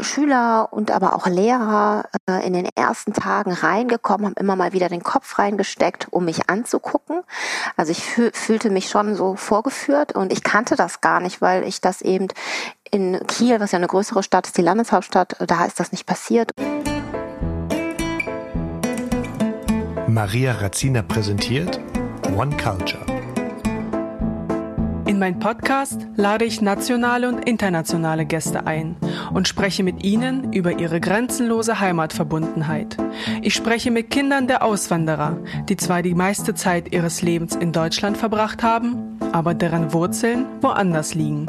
Schüler und aber auch Lehrer äh, in den ersten Tagen reingekommen, haben immer mal wieder den Kopf reingesteckt, um mich anzugucken. Also ich fühlte mich schon so vorgeführt und ich kannte das gar nicht, weil ich das eben in Kiel, was ja eine größere Stadt ist, die Landeshauptstadt, da ist das nicht passiert. Maria Razzina präsentiert One Culture. In meinem Podcast lade ich nationale und internationale Gäste ein und spreche mit ihnen über ihre grenzenlose Heimatverbundenheit. Ich spreche mit Kindern der Auswanderer, die zwar die meiste Zeit ihres Lebens in Deutschland verbracht haben, aber deren Wurzeln woanders liegen.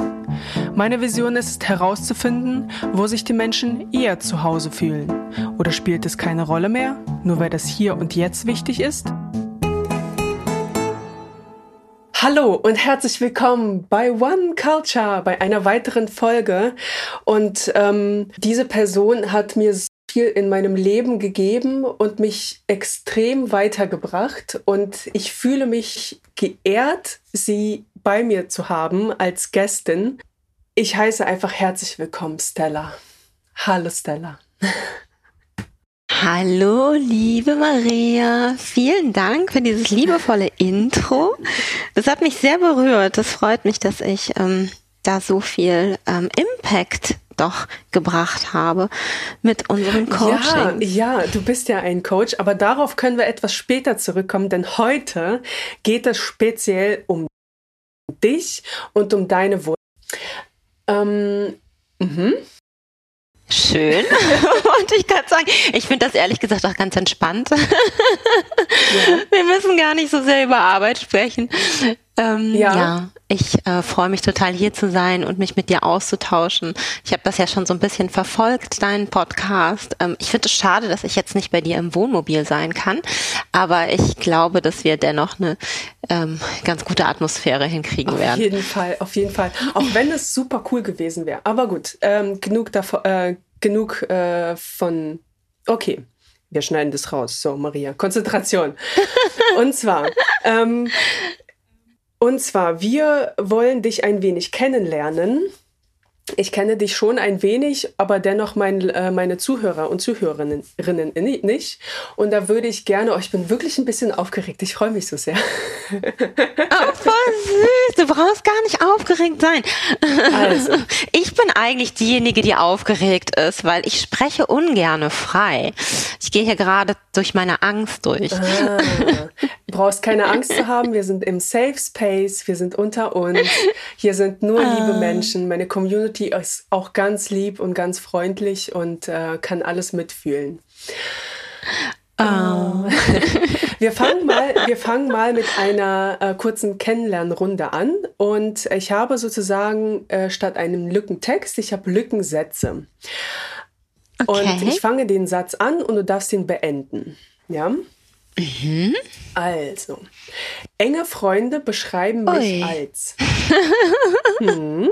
Meine Vision ist herauszufinden, wo sich die Menschen eher zu Hause fühlen. Oder spielt es keine Rolle mehr, nur weil das hier und jetzt wichtig ist? Hallo und herzlich willkommen bei One Culture, bei einer weiteren Folge. Und ähm, diese Person hat mir viel in meinem Leben gegeben und mich extrem weitergebracht. Und ich fühle mich geehrt, sie bei mir zu haben als Gästin. Ich heiße einfach herzlich willkommen, Stella. Hallo, Stella. Hallo, liebe Maria. Vielen Dank für dieses liebevolle Intro. Das hat mich sehr berührt. Das freut mich, dass ich ähm, da so viel ähm, Impact doch gebracht habe mit unserem Coaching. Ja, ja, du bist ja ein Coach, aber darauf können wir etwas später zurückkommen, denn heute geht es speziell um dich und um deine Wunsch. Ähm, mhm. Schön. und ich kann sagen, ich finde das ehrlich gesagt auch ganz entspannt. Ja. Wir müssen gar nicht so sehr über Arbeit sprechen. Ähm, ja. ja. ich äh, freue mich total hier zu sein und mich mit dir auszutauschen. Ich habe das ja schon so ein bisschen verfolgt, deinen Podcast. Ähm, ich finde es schade, dass ich jetzt nicht bei dir im Wohnmobil sein kann, aber ich glaube, dass wir dennoch eine ähm, ganz gute Atmosphäre hinkriegen auf werden. Auf jeden Fall, auf jeden Fall. Auch wenn es super cool gewesen wäre. Aber gut, ähm, genug davon, äh, genug äh, von. Okay, wir schneiden das raus. So, Maria, Konzentration. und zwar, ähm, und zwar, wir wollen dich ein wenig kennenlernen ich kenne dich schon ein wenig, aber dennoch mein, äh, meine Zuhörer und Zuhörerinnen nicht. Und da würde ich gerne, oh, ich bin wirklich ein bisschen aufgeregt. Ich freue mich so sehr. Oh, voll süß. Du brauchst gar nicht aufgeregt sein. Also. Ich bin eigentlich diejenige, die aufgeregt ist, weil ich spreche ungerne frei. Ich gehe hier gerade durch meine Angst durch. Ah, du brauchst keine Angst zu haben. Wir sind im Safe Space. Wir sind unter uns. Hier sind nur liebe ah. Menschen. Meine Community die ist auch ganz lieb und ganz freundlich und äh, kann alles mitfühlen. Oh. Wir fangen mal, wir fangen mal mit einer äh, kurzen Kennenlernrunde an und ich habe sozusagen äh, statt einem Lückentext, ich habe Lückensätze. Okay. Und ich fange den Satz an und du darfst ihn beenden. Ja? Mhm. Also, enge Freunde beschreiben mich Ui. als hm.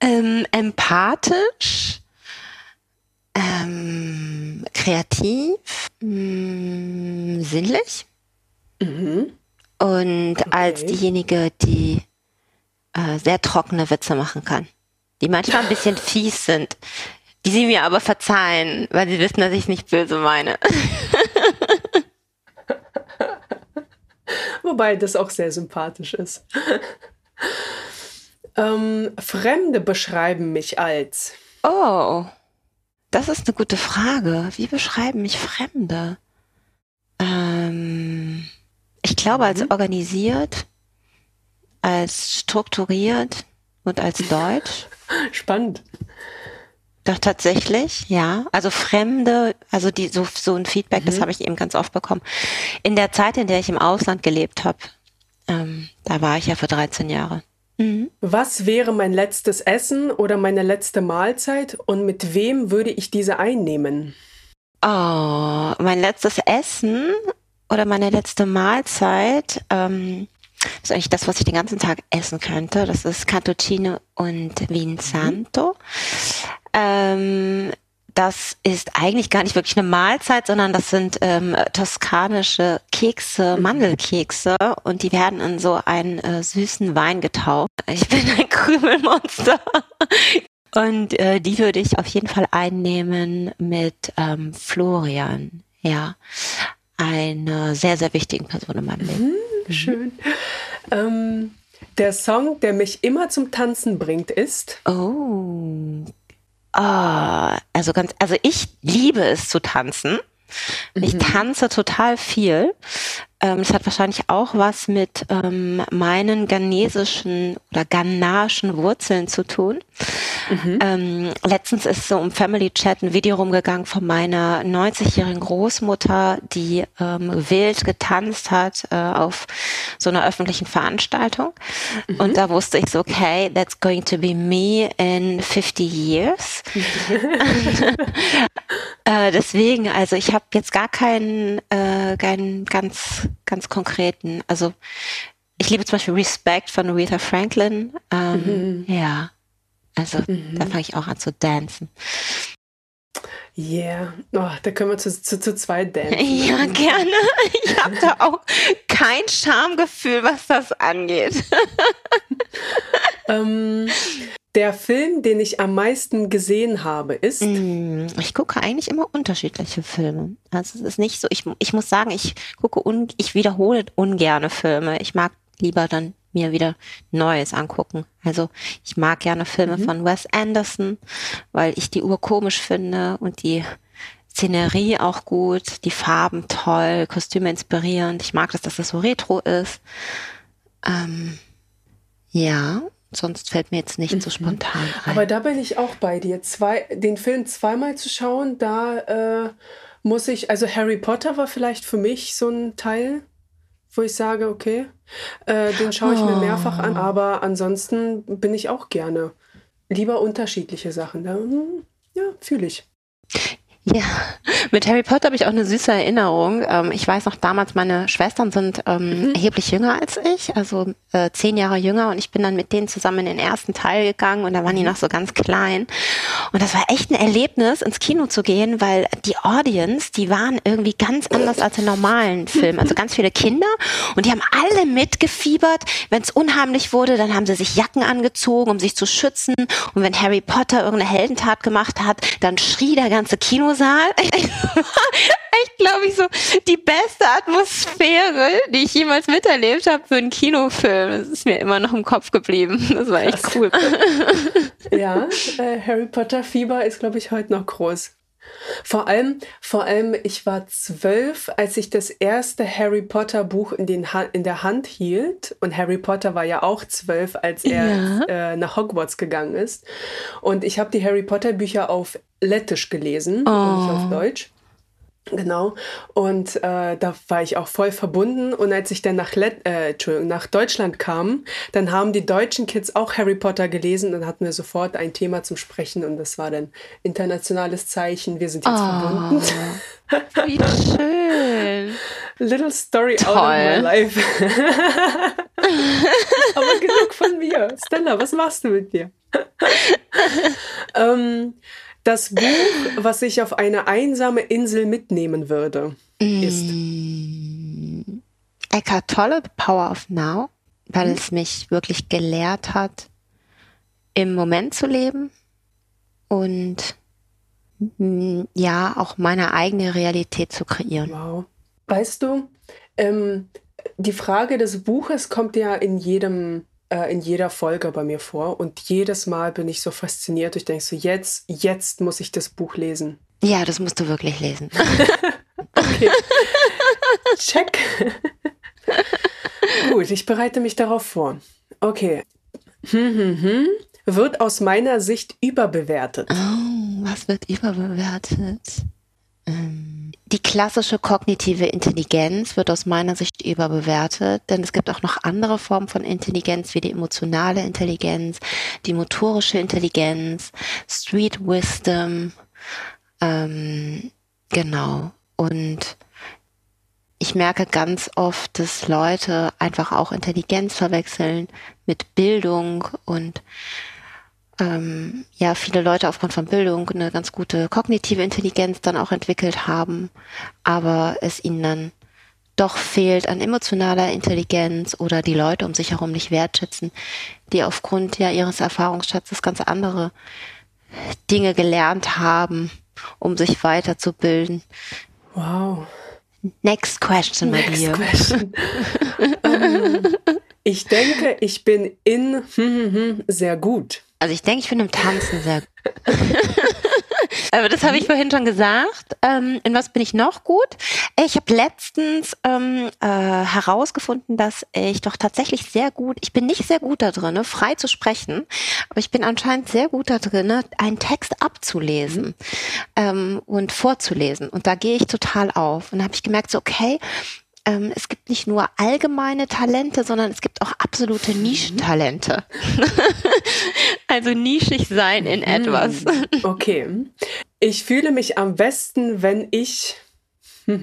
ähm, empathisch, ähm, kreativ, mh, mm, sinnlich mhm. und okay. als diejenige, die äh, sehr trockene Witze machen kann, die manchmal ein bisschen fies sind, die sie mir aber verzeihen, weil sie wissen, dass ich es nicht böse meine. Wobei das auch sehr sympathisch ist. ähm, Fremde beschreiben mich als. Oh, das ist eine gute Frage. Wie beschreiben mich Fremde? Ähm, ich glaube als mhm. organisiert, als strukturiert und als deutsch. Spannend. Doch tatsächlich, ja. Also Fremde, also die so, so ein Feedback, mhm. das habe ich eben ganz oft bekommen. In der Zeit, in der ich im Ausland gelebt habe, ähm, da war ich ja für 13 Jahre. Mhm. Was wäre mein letztes Essen oder meine letzte Mahlzeit und mit wem würde ich diese einnehmen? Oh, mein letztes Essen oder meine letzte Mahlzeit, ähm, das ist eigentlich das, was ich den ganzen Tag essen könnte. Das ist Cantuccine und Vinsanto. Mhm. Ähm, das ist eigentlich gar nicht wirklich eine Mahlzeit, sondern das sind ähm, toskanische Kekse, mhm. Mandelkekse und die werden in so einen äh, süßen Wein getaucht. Ich bin ein Krümelmonster. Und äh, die würde ich auf jeden Fall einnehmen mit ähm, Florian. Ja, eine sehr, sehr wichtigen Person in meinem Leben. Mhm, schön. Ähm, der Song, der mich immer zum Tanzen bringt, ist. Oh. Oh. Also ganz, also ich liebe es zu tanzen. Ich mhm. tanze total viel. Ähm, das hat wahrscheinlich auch was mit ähm, meinen ghanesischen oder ghanaischen Wurzeln zu tun. Mhm. Ähm, letztens ist so um Family Chat ein Video rumgegangen von meiner 90-jährigen Großmutter, die ähm, wild getanzt hat äh, auf so einer öffentlichen Veranstaltung. Mhm. Und da wusste ich so, okay, that's going to be me in 50 years. äh, deswegen, also ich habe jetzt gar keinen, äh, keinen ganz, ganz konkreten, also ich liebe zum Beispiel Respect von Aretha Franklin. Ähm, mhm. Ja. Also mhm. da fange ich auch an zu dancen. Yeah, oh, da können wir zu, zu, zu zweit dancen. Ja, gerne. Ich habe da auch kein Schamgefühl, was das angeht. ähm, der Film, den ich am meisten gesehen habe, ist. Mm, ich gucke eigentlich immer unterschiedliche Filme. Also es ist nicht so, ich, ich muss sagen, ich gucke, un, ich wiederhole ungerne Filme. Ich mag lieber dann mir wieder Neues angucken. Also ich mag gerne Filme mhm. von Wes Anderson, weil ich die Uhr komisch finde und die Szenerie auch gut, die Farben toll, Kostüme inspirierend. Ich mag das, dass das so retro ist. Ähm, ja, sonst fällt mir jetzt nicht mhm. so spontan ein. Aber da bin ich auch bei dir. Zwei, den Film zweimal zu schauen, da äh, muss ich, also Harry Potter war vielleicht für mich so ein Teil wo ich sage, okay, äh, den schaue ich mir mehrfach an, oh. aber ansonsten bin ich auch gerne lieber unterschiedliche Sachen. Ja, hm, ja fühle ich. Ja, mit Harry Potter habe ich auch eine süße Erinnerung. Ähm, ich weiß noch damals, meine Schwestern sind ähm, mhm. erheblich jünger als ich, also äh, zehn Jahre jünger und ich bin dann mit denen zusammen in den ersten Teil gegangen und da waren die mhm. noch so ganz klein. Und das war echt ein Erlebnis, ins Kino zu gehen, weil die Audience, die waren irgendwie ganz anders als in normalen Filmen. Also ganz viele Kinder und die haben alle mitgefiebert. Wenn es unheimlich wurde, dann haben sie sich Jacken angezogen, um sich zu schützen. Und wenn Harry Potter irgendeine Heldentat gemacht hat, dann schrie der ganze Kino Kinosaal. Echt, glaube ich, so die beste Atmosphäre, die ich jemals miterlebt habe für einen Kinofilm. Das ist mir immer noch im Kopf geblieben. Das war echt cool. ja, äh, Harry Potter Fieber ist, glaube ich, heute noch groß. Vor allem, vor allem, ich war zwölf, als ich das erste Harry Potter Buch in, den ha in der Hand hielt. Und Harry Potter war ja auch zwölf, als er ja. äh, nach Hogwarts gegangen ist. Und ich habe die Harry Potter Bücher auf Lettisch gelesen oh. und nicht auf oh. Deutsch. Genau. Und äh, da war ich auch voll verbunden. Und als ich dann nach, Let äh, Entschuldigung, nach Deutschland kam, dann haben die deutschen Kids auch Harry Potter gelesen. Dann hatten wir sofort ein Thema zum Sprechen und das war dann internationales Zeichen. Wir sind jetzt oh, verbunden. Wie schön. Little story Toll. out of my life. Aber genug von mir. Stella, was machst du mit dir? ähm, das Buch, was ich auf eine einsame Insel mitnehmen würde, ist. Mm. Eckhart Tolle, The Power of Now, weil mhm. es mich wirklich gelehrt hat, im Moment zu leben und mm, ja, auch meine eigene Realität zu kreieren. Wow. Weißt du, ähm, die Frage des Buches kommt ja in jedem äh, in jeder Folge bei mir vor und jedes Mal bin ich so fasziniert. Ich denke so, jetzt, jetzt muss ich das Buch lesen. Ja, das musst du wirklich lesen. okay. Check. Gut, ich bereite mich darauf vor. Okay. Hm, hm, hm. Wird aus meiner Sicht überbewertet. Oh, was wird überbewertet? Ähm die klassische kognitive Intelligenz wird aus meiner Sicht überbewertet, denn es gibt auch noch andere Formen von Intelligenz, wie die emotionale Intelligenz, die motorische Intelligenz, Street Wisdom, ähm, genau. Und ich merke ganz oft, dass Leute einfach auch Intelligenz verwechseln mit Bildung und ähm, ja viele Leute aufgrund von Bildung eine ganz gute kognitive Intelligenz dann auch entwickelt haben, aber es ihnen dann doch fehlt an emotionaler Intelligenz oder die Leute um sich herum nicht wertschätzen, die aufgrund ja ihres Erfahrungsschatzes ganz andere Dinge gelernt haben, um sich weiterzubilden. Wow. Next question, my Next dear. question. ähm, ich denke, ich bin in sehr gut. Also ich denke, ich bin im Tanzen sehr gut. Aber das habe ich vorhin schon gesagt. Ähm, in was bin ich noch gut? Ich habe letztens ähm, äh, herausgefunden, dass ich doch tatsächlich sehr gut, ich bin nicht sehr gut da drin, frei zu sprechen, aber ich bin anscheinend sehr gut da drin, einen Text abzulesen ähm, und vorzulesen. Und da gehe ich total auf. Und da habe ich gemerkt, so okay, ähm, es gibt nicht nur allgemeine Talente, sondern es gibt auch absolute Nischentalente. also nischig sein in etwas. Okay. Ich fühle mich am besten, wenn ich.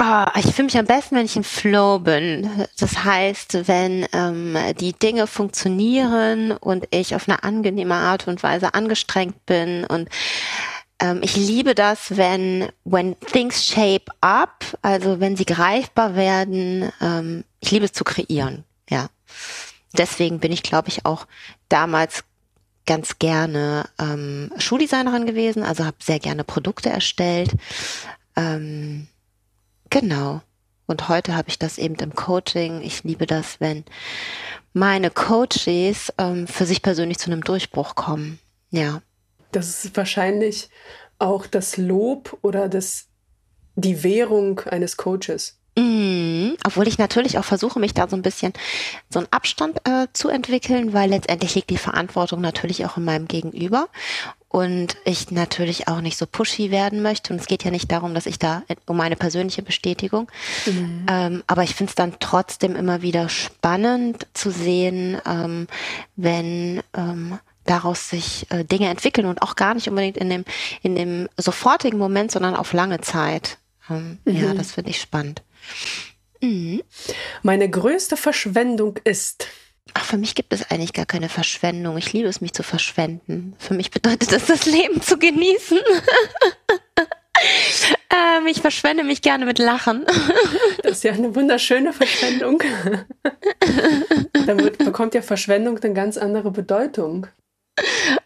Ah, ich fühle mich am besten, wenn ich im Flow bin. Das heißt, wenn ähm, die Dinge funktionieren und ich auf eine angenehme Art und Weise angestrengt bin und ähm, ich liebe das, wenn when things shape up, also wenn sie greifbar werden. Ähm, ich liebe es zu kreieren, ja. Deswegen bin ich, glaube ich, auch damals ganz gerne ähm, Schuldesignerin gewesen, also habe sehr gerne Produkte erstellt. Ähm, genau. Und heute habe ich das eben im Coaching. Ich liebe das, wenn meine Coaches ähm, für sich persönlich zu einem Durchbruch kommen. Ja. Das ist wahrscheinlich auch das Lob oder das, die Währung eines Coaches. Mhm. Obwohl ich natürlich auch versuche, mich da so ein bisschen so einen Abstand äh, zu entwickeln, weil letztendlich liegt die Verantwortung natürlich auch in meinem Gegenüber und ich natürlich auch nicht so pushy werden möchte. Und es geht ja nicht darum, dass ich da um meine persönliche Bestätigung. Mhm. Ähm, aber ich finde es dann trotzdem immer wieder spannend zu sehen, ähm, wenn ähm, daraus sich äh, Dinge entwickeln und auch gar nicht unbedingt in dem, in dem sofortigen Moment, sondern auf lange Zeit. Ähm, mhm. Ja, das finde ich spannend. Mhm. Meine größte Verschwendung ist. Ach, für mich gibt es eigentlich gar keine Verschwendung. Ich liebe es, mich zu verschwenden. Für mich bedeutet das, das Leben zu genießen. ähm, ich verschwende mich gerne mit Lachen. das ist ja eine wunderschöne Verschwendung. Damit bekommt ja Verschwendung eine ganz andere Bedeutung.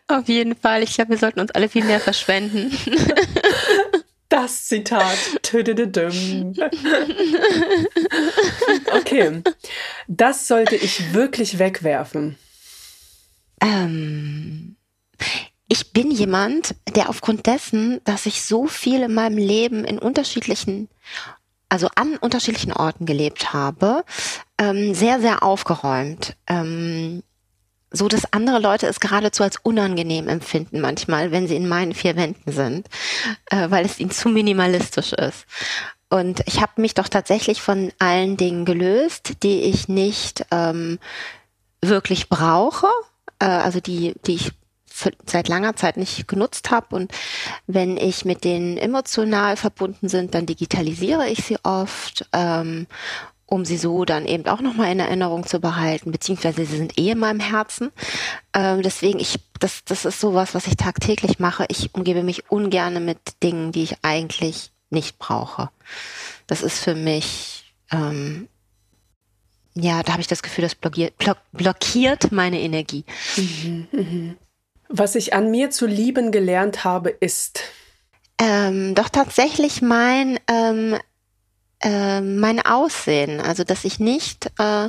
Auf jeden Fall. Ich glaube, wir sollten uns alle viel mehr verschwenden. Das Zitat. Okay. Das sollte ich wirklich wegwerfen. Ähm, ich bin jemand, der aufgrund dessen, dass ich so viel in meinem Leben in unterschiedlichen, also an unterschiedlichen Orten gelebt habe, ähm, sehr, sehr aufgeräumt. Ähm, so dass andere Leute es geradezu als unangenehm empfinden manchmal, wenn sie in meinen vier Wänden sind, äh, weil es ihnen zu minimalistisch ist. Und ich habe mich doch tatsächlich von allen Dingen gelöst, die ich nicht ähm, wirklich brauche, äh, also die, die ich seit langer Zeit nicht genutzt habe. Und wenn ich mit denen emotional verbunden sind, dann digitalisiere ich sie oft ähm, um sie so dann eben auch nochmal in Erinnerung zu behalten, beziehungsweise sie sind eh in meinem Herzen. Ähm, deswegen, ich, das, das ist sowas, was ich tagtäglich mache. Ich umgebe mich ungern mit Dingen, die ich eigentlich nicht brauche. Das ist für mich, ähm, ja, da habe ich das Gefühl, das blockiert, blockiert meine Energie. Mhm, mh. Was ich an mir zu lieben gelernt habe, ist. Ähm, doch tatsächlich mein ähm, äh, mein Aussehen. Also dass ich nicht, äh,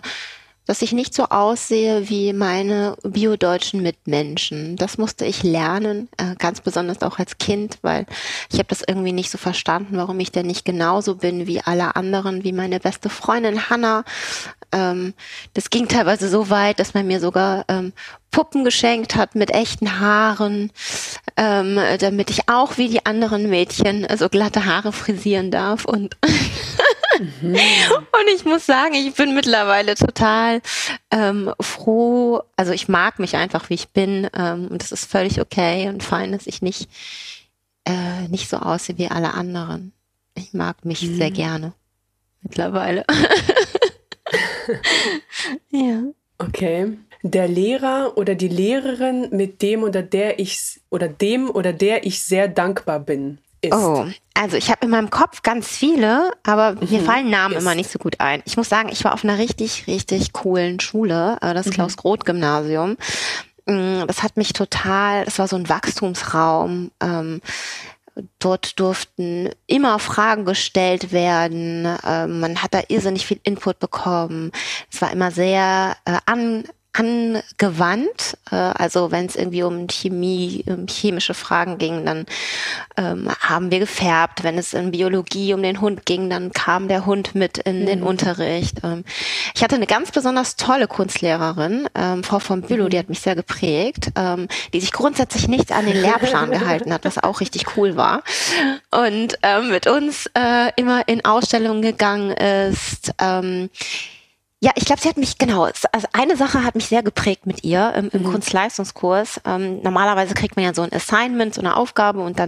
dass ich nicht so aussehe wie meine biodeutschen Mitmenschen. Das musste ich lernen, äh, ganz besonders auch als Kind, weil ich habe das irgendwie nicht so verstanden, warum ich denn nicht genauso bin wie alle anderen, wie meine beste Freundin Hannah. Ähm, das ging teilweise so weit, dass man mir sogar ähm, Puppen geschenkt hat mit echten Haaren, ähm, damit ich auch wie die anderen Mädchen so glatte Haare frisieren darf und Mhm. Und ich muss sagen, ich bin mittlerweile total ähm, froh. Also ich mag mich einfach, wie ich bin. Ähm, und es ist völlig okay und fein, dass ich nicht, äh, nicht so aussehe wie alle anderen. Ich mag mich mhm. sehr gerne mittlerweile. ja. Okay. Der Lehrer oder die Lehrerin, mit dem oder der ich oder dem oder der ich sehr dankbar bin ist? Oh, also ich habe in meinem Kopf ganz viele, aber mir mhm. fallen Namen ist. immer nicht so gut ein. Ich muss sagen, ich war auf einer richtig, richtig coolen Schule, äh, das mhm. Klaus-Groth-Gymnasium. mm, das hat mich total, das war so ein Wachstumsraum. Ähm, Dort durften immer Fragen gestellt werden. Ähm, man hat da irrsinnig viel Input bekommen. Es war immer sehr äh, an, angewandt. Äh, also wenn es irgendwie um Chemie, um chemische Fragen ging, dann ähm, haben wir gefärbt. Wenn es in Biologie um den Hund ging, dann kam der Hund mit in mhm. den Unterricht. Ähm, ich hatte eine ganz besonders tolle Kunstlehrerin, ähm, Frau von Bülow, die hat mich sehr geprägt, ähm, die sich grundsätzlich nicht an den Lehrplan gehalten hat, was auch richtig cool war. Und ähm, mit uns äh, immer in Ausstellungen gegangen ist. Ähm, ja, ich glaube, sie hat mich, genau, also eine Sache hat mich sehr geprägt mit ihr im, im mhm. Kunstleistungskurs. Ähm, normalerweise kriegt man ja so ein Assignment, so eine Aufgabe und dann,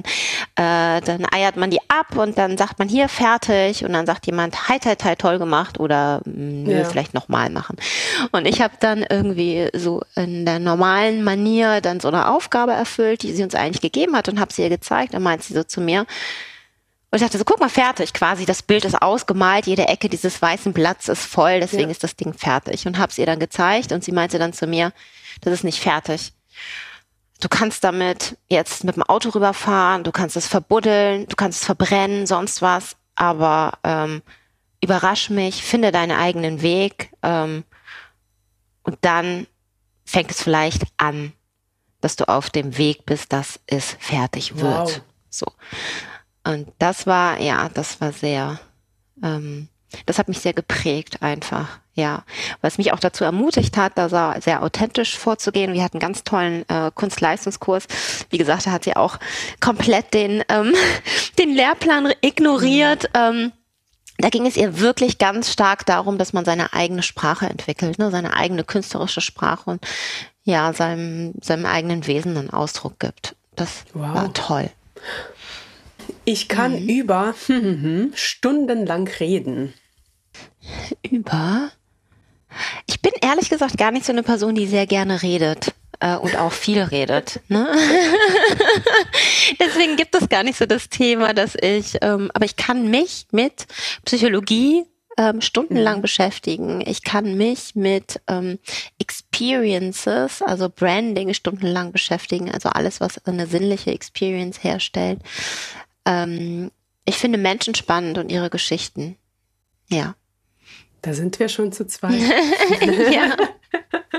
äh, dann eiert man die ab und dann sagt man hier fertig und dann sagt jemand, hi, hi, hi, toll gemacht oder mm, nö, ja. vielleicht nochmal machen. Und ich habe dann irgendwie so in der normalen Manier dann so eine Aufgabe erfüllt, die sie uns eigentlich gegeben hat und habe sie ihr gezeigt. Dann meint sie so zu mir, und ich dachte so, guck mal, fertig quasi. Das Bild ist ausgemalt, jede Ecke dieses weißen Blatts ist voll, deswegen ja. ist das Ding fertig. Und hab's ihr dann gezeigt und sie meinte dann zu mir, das ist nicht fertig. Du kannst damit jetzt mit dem Auto rüberfahren, du kannst es verbuddeln, du kannst es verbrennen, sonst was, aber ähm, überrasch mich, finde deinen eigenen Weg ähm, und dann fängt es vielleicht an, dass du auf dem Weg bist, dass es fertig wird. Wow. So. Und das war, ja, das war sehr, ähm, das hat mich sehr geprägt einfach, ja. Was mich auch dazu ermutigt hat, da sehr authentisch vorzugehen. Wir hatten einen ganz tollen äh, Kunstleistungskurs. Wie gesagt, da hat sie auch komplett den, ähm, den Lehrplan ignoriert. Ähm, da ging es ihr wirklich ganz stark darum, dass man seine eigene Sprache entwickelt, ne, seine eigene künstlerische Sprache und ja, seinem, seinem eigenen Wesen einen Ausdruck gibt. Das wow. war toll. Ich kann mhm. über stundenlang reden. Über? Ich bin ehrlich gesagt gar nicht so eine Person, die sehr gerne redet äh, und auch viel redet. Ne? Deswegen gibt es gar nicht so das Thema, dass ich, ähm, aber ich kann mich mit Psychologie ähm, stundenlang mhm. beschäftigen. Ich kann mich mit ähm, Experiences, also Branding, stundenlang beschäftigen. Also alles, was eine sinnliche Experience herstellt. Ähm, ich finde Menschen spannend und ihre Geschichten. Ja. Da sind wir schon zu zweit. ja.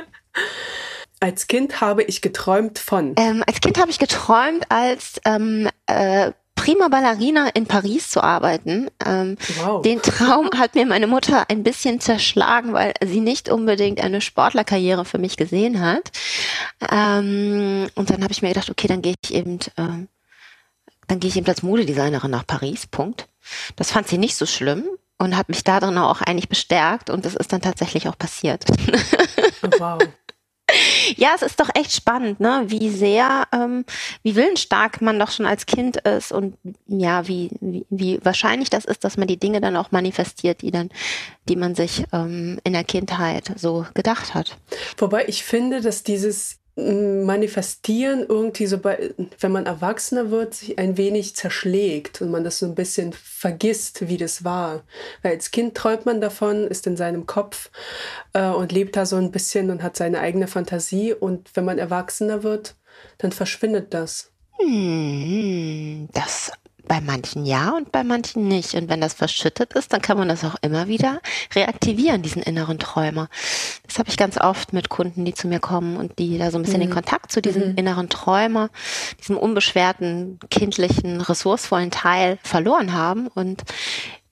Als Kind habe ich geträumt von. Ähm, als Kind habe ich geträumt, als ähm, äh, prima Ballerina in Paris zu arbeiten. Ähm, wow. Den Traum hat mir meine Mutter ein bisschen zerschlagen, weil sie nicht unbedingt eine Sportlerkarriere für mich gesehen hat. Ähm, und dann habe ich mir gedacht, okay, dann gehe ich eben äh, dann gehe ich eben als Modedesignerin nach Paris, Punkt. Das fand sie nicht so schlimm und hat mich darin auch eigentlich bestärkt und das ist dann tatsächlich auch passiert. Oh, wow. Ja, es ist doch echt spannend, ne? Wie sehr, ähm, wie willensstark man doch schon als Kind ist und ja, wie, wie, wie wahrscheinlich das ist, dass man die Dinge dann auch manifestiert, die dann, die man sich ähm, in der Kindheit so gedacht hat. Wobei ich finde, dass dieses manifestieren irgendwie so bei, wenn man erwachsener wird, sich ein wenig zerschlägt und man das so ein bisschen vergisst, wie das war. Weil als Kind träumt man davon, ist in seinem Kopf äh, und lebt da so ein bisschen und hat seine eigene Fantasie und wenn man erwachsener wird, dann verschwindet das. Hm, das bei manchen ja und bei manchen nicht. Und wenn das verschüttet ist, dann kann man das auch immer wieder reaktivieren, diesen inneren Träumer. Das habe ich ganz oft mit Kunden, die zu mir kommen und die da so ein bisschen mhm. den Kontakt zu diesem mhm. inneren Träumer, diesem unbeschwerten, kindlichen, ressourcevollen Teil verloren haben und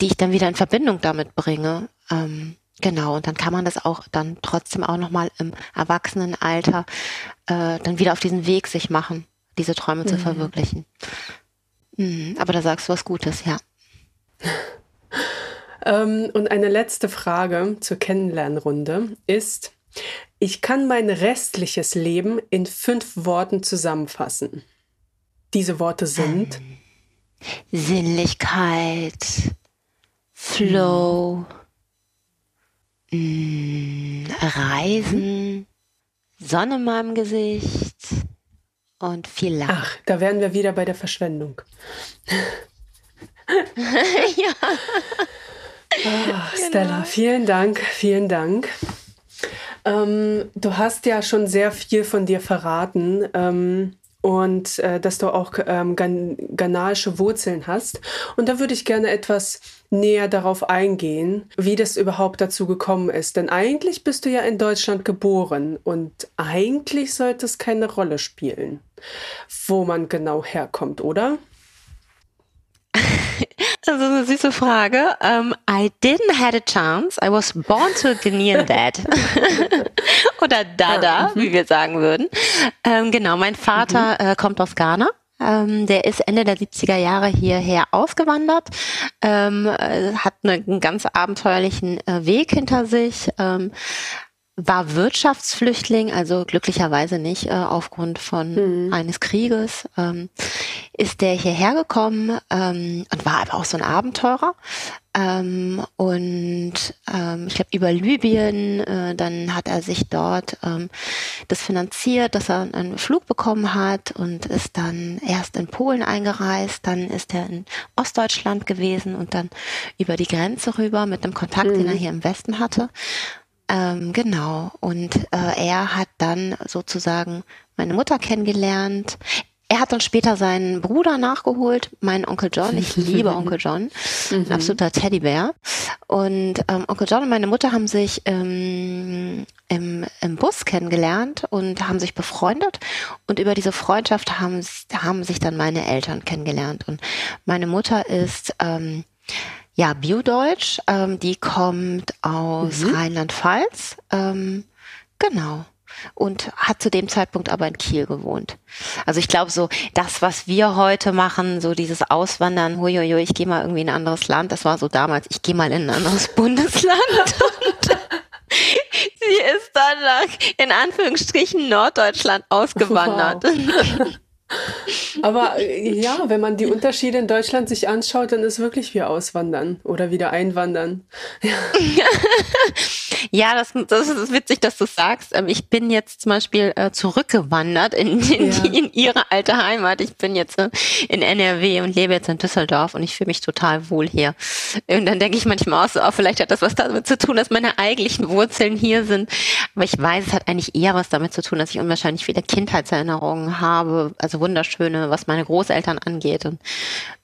die ich dann wieder in Verbindung damit bringe. Ähm, Genau, und dann kann man das auch dann trotzdem auch nochmal im Erwachsenenalter äh, dann wieder auf diesen Weg sich machen, diese Träume mhm. zu verwirklichen. Mhm, aber da sagst du was Gutes, ja. ähm, und eine letzte Frage zur Kennenlernrunde ist, ich kann mein restliches Leben in fünf Worten zusammenfassen. Diese Worte sind ähm, Sinnlichkeit, Flow, mhm. Reisen, Sonne in meinem Gesicht, und viel Lachen. Ach, da wären wir wieder bei der Verschwendung. ja. Oh, Stella, genau. vielen Dank, vielen Dank. Ähm, du hast ja schon sehr viel von dir verraten. Ähm, und äh, dass du auch ähm, ghanaische Wurzeln hast. Und da würde ich gerne etwas näher darauf eingehen, wie das überhaupt dazu gekommen ist. Denn eigentlich bist du ja in Deutschland geboren und eigentlich sollte es keine Rolle spielen, wo man genau herkommt, oder? Das ist eine süße Frage. Um, I didn't had a chance. I was born to a Ghanaian dad. Oder Dada, ah, wie wir sagen würden. Ähm, genau, mein Vater mhm. äh, kommt aus Ghana. Ähm, der ist Ende der 70er Jahre hierher ausgewandert, ähm, äh, hat einen ganz abenteuerlichen äh, Weg hinter sich, ähm, war Wirtschaftsflüchtling, also glücklicherweise nicht äh, aufgrund von mhm. eines Krieges, ähm, ist der hierher gekommen ähm, und war aber auch so ein Abenteurer. Ähm, und ähm, ich glaube über Libyen, äh, dann hat er sich dort ähm, das finanziert, dass er einen Flug bekommen hat und ist dann erst in Polen eingereist, dann ist er in Ostdeutschland gewesen und dann über die Grenze rüber mit dem Kontakt, mhm. den er mhm. hier im Westen hatte. Ähm, genau. Und äh, er hat dann sozusagen meine Mutter kennengelernt. Er hat dann später seinen Bruder nachgeholt, meinen Onkel John. Ich liebe Onkel John, ein mhm. absoluter Teddybär. Und ähm, Onkel John und meine Mutter haben sich ähm, im, im Bus kennengelernt und haben sich befreundet. Und über diese Freundschaft haben, haben sich dann meine Eltern kennengelernt. Und meine Mutter ist ähm, ja, Biodeutsch, ähm, die kommt aus mhm. Rheinland-Pfalz. Ähm, genau. Und hat zu dem Zeitpunkt aber in Kiel gewohnt. Also ich glaube so, das, was wir heute machen, so dieses Auswandern, huiuiui, ich gehe mal irgendwie in ein anderes Land, das war so damals, ich gehe mal in ein anderes Bundesland. Und sie ist dann in Anführungsstrichen Norddeutschland ausgewandert. Wow. Aber äh, ja, wenn man die Unterschiede in Deutschland sich anschaut, dann ist wirklich wie Auswandern oder wieder Einwandern. Ja, ja das, das ist witzig, dass du sagst. Ähm, ich bin jetzt zum Beispiel äh, zurückgewandert in, in, ja. in ihre alte Heimat. Ich bin jetzt äh, in NRW und lebe jetzt in Düsseldorf und ich fühle mich total wohl hier. Und dann denke ich manchmal auch so, oh, vielleicht hat das was damit zu tun, dass meine eigentlichen Wurzeln hier sind. Aber ich weiß, es hat eigentlich eher was damit zu tun, dass ich unwahrscheinlich viele Kindheitserinnerungen habe. Also Wunderschöne, was meine Großeltern angeht und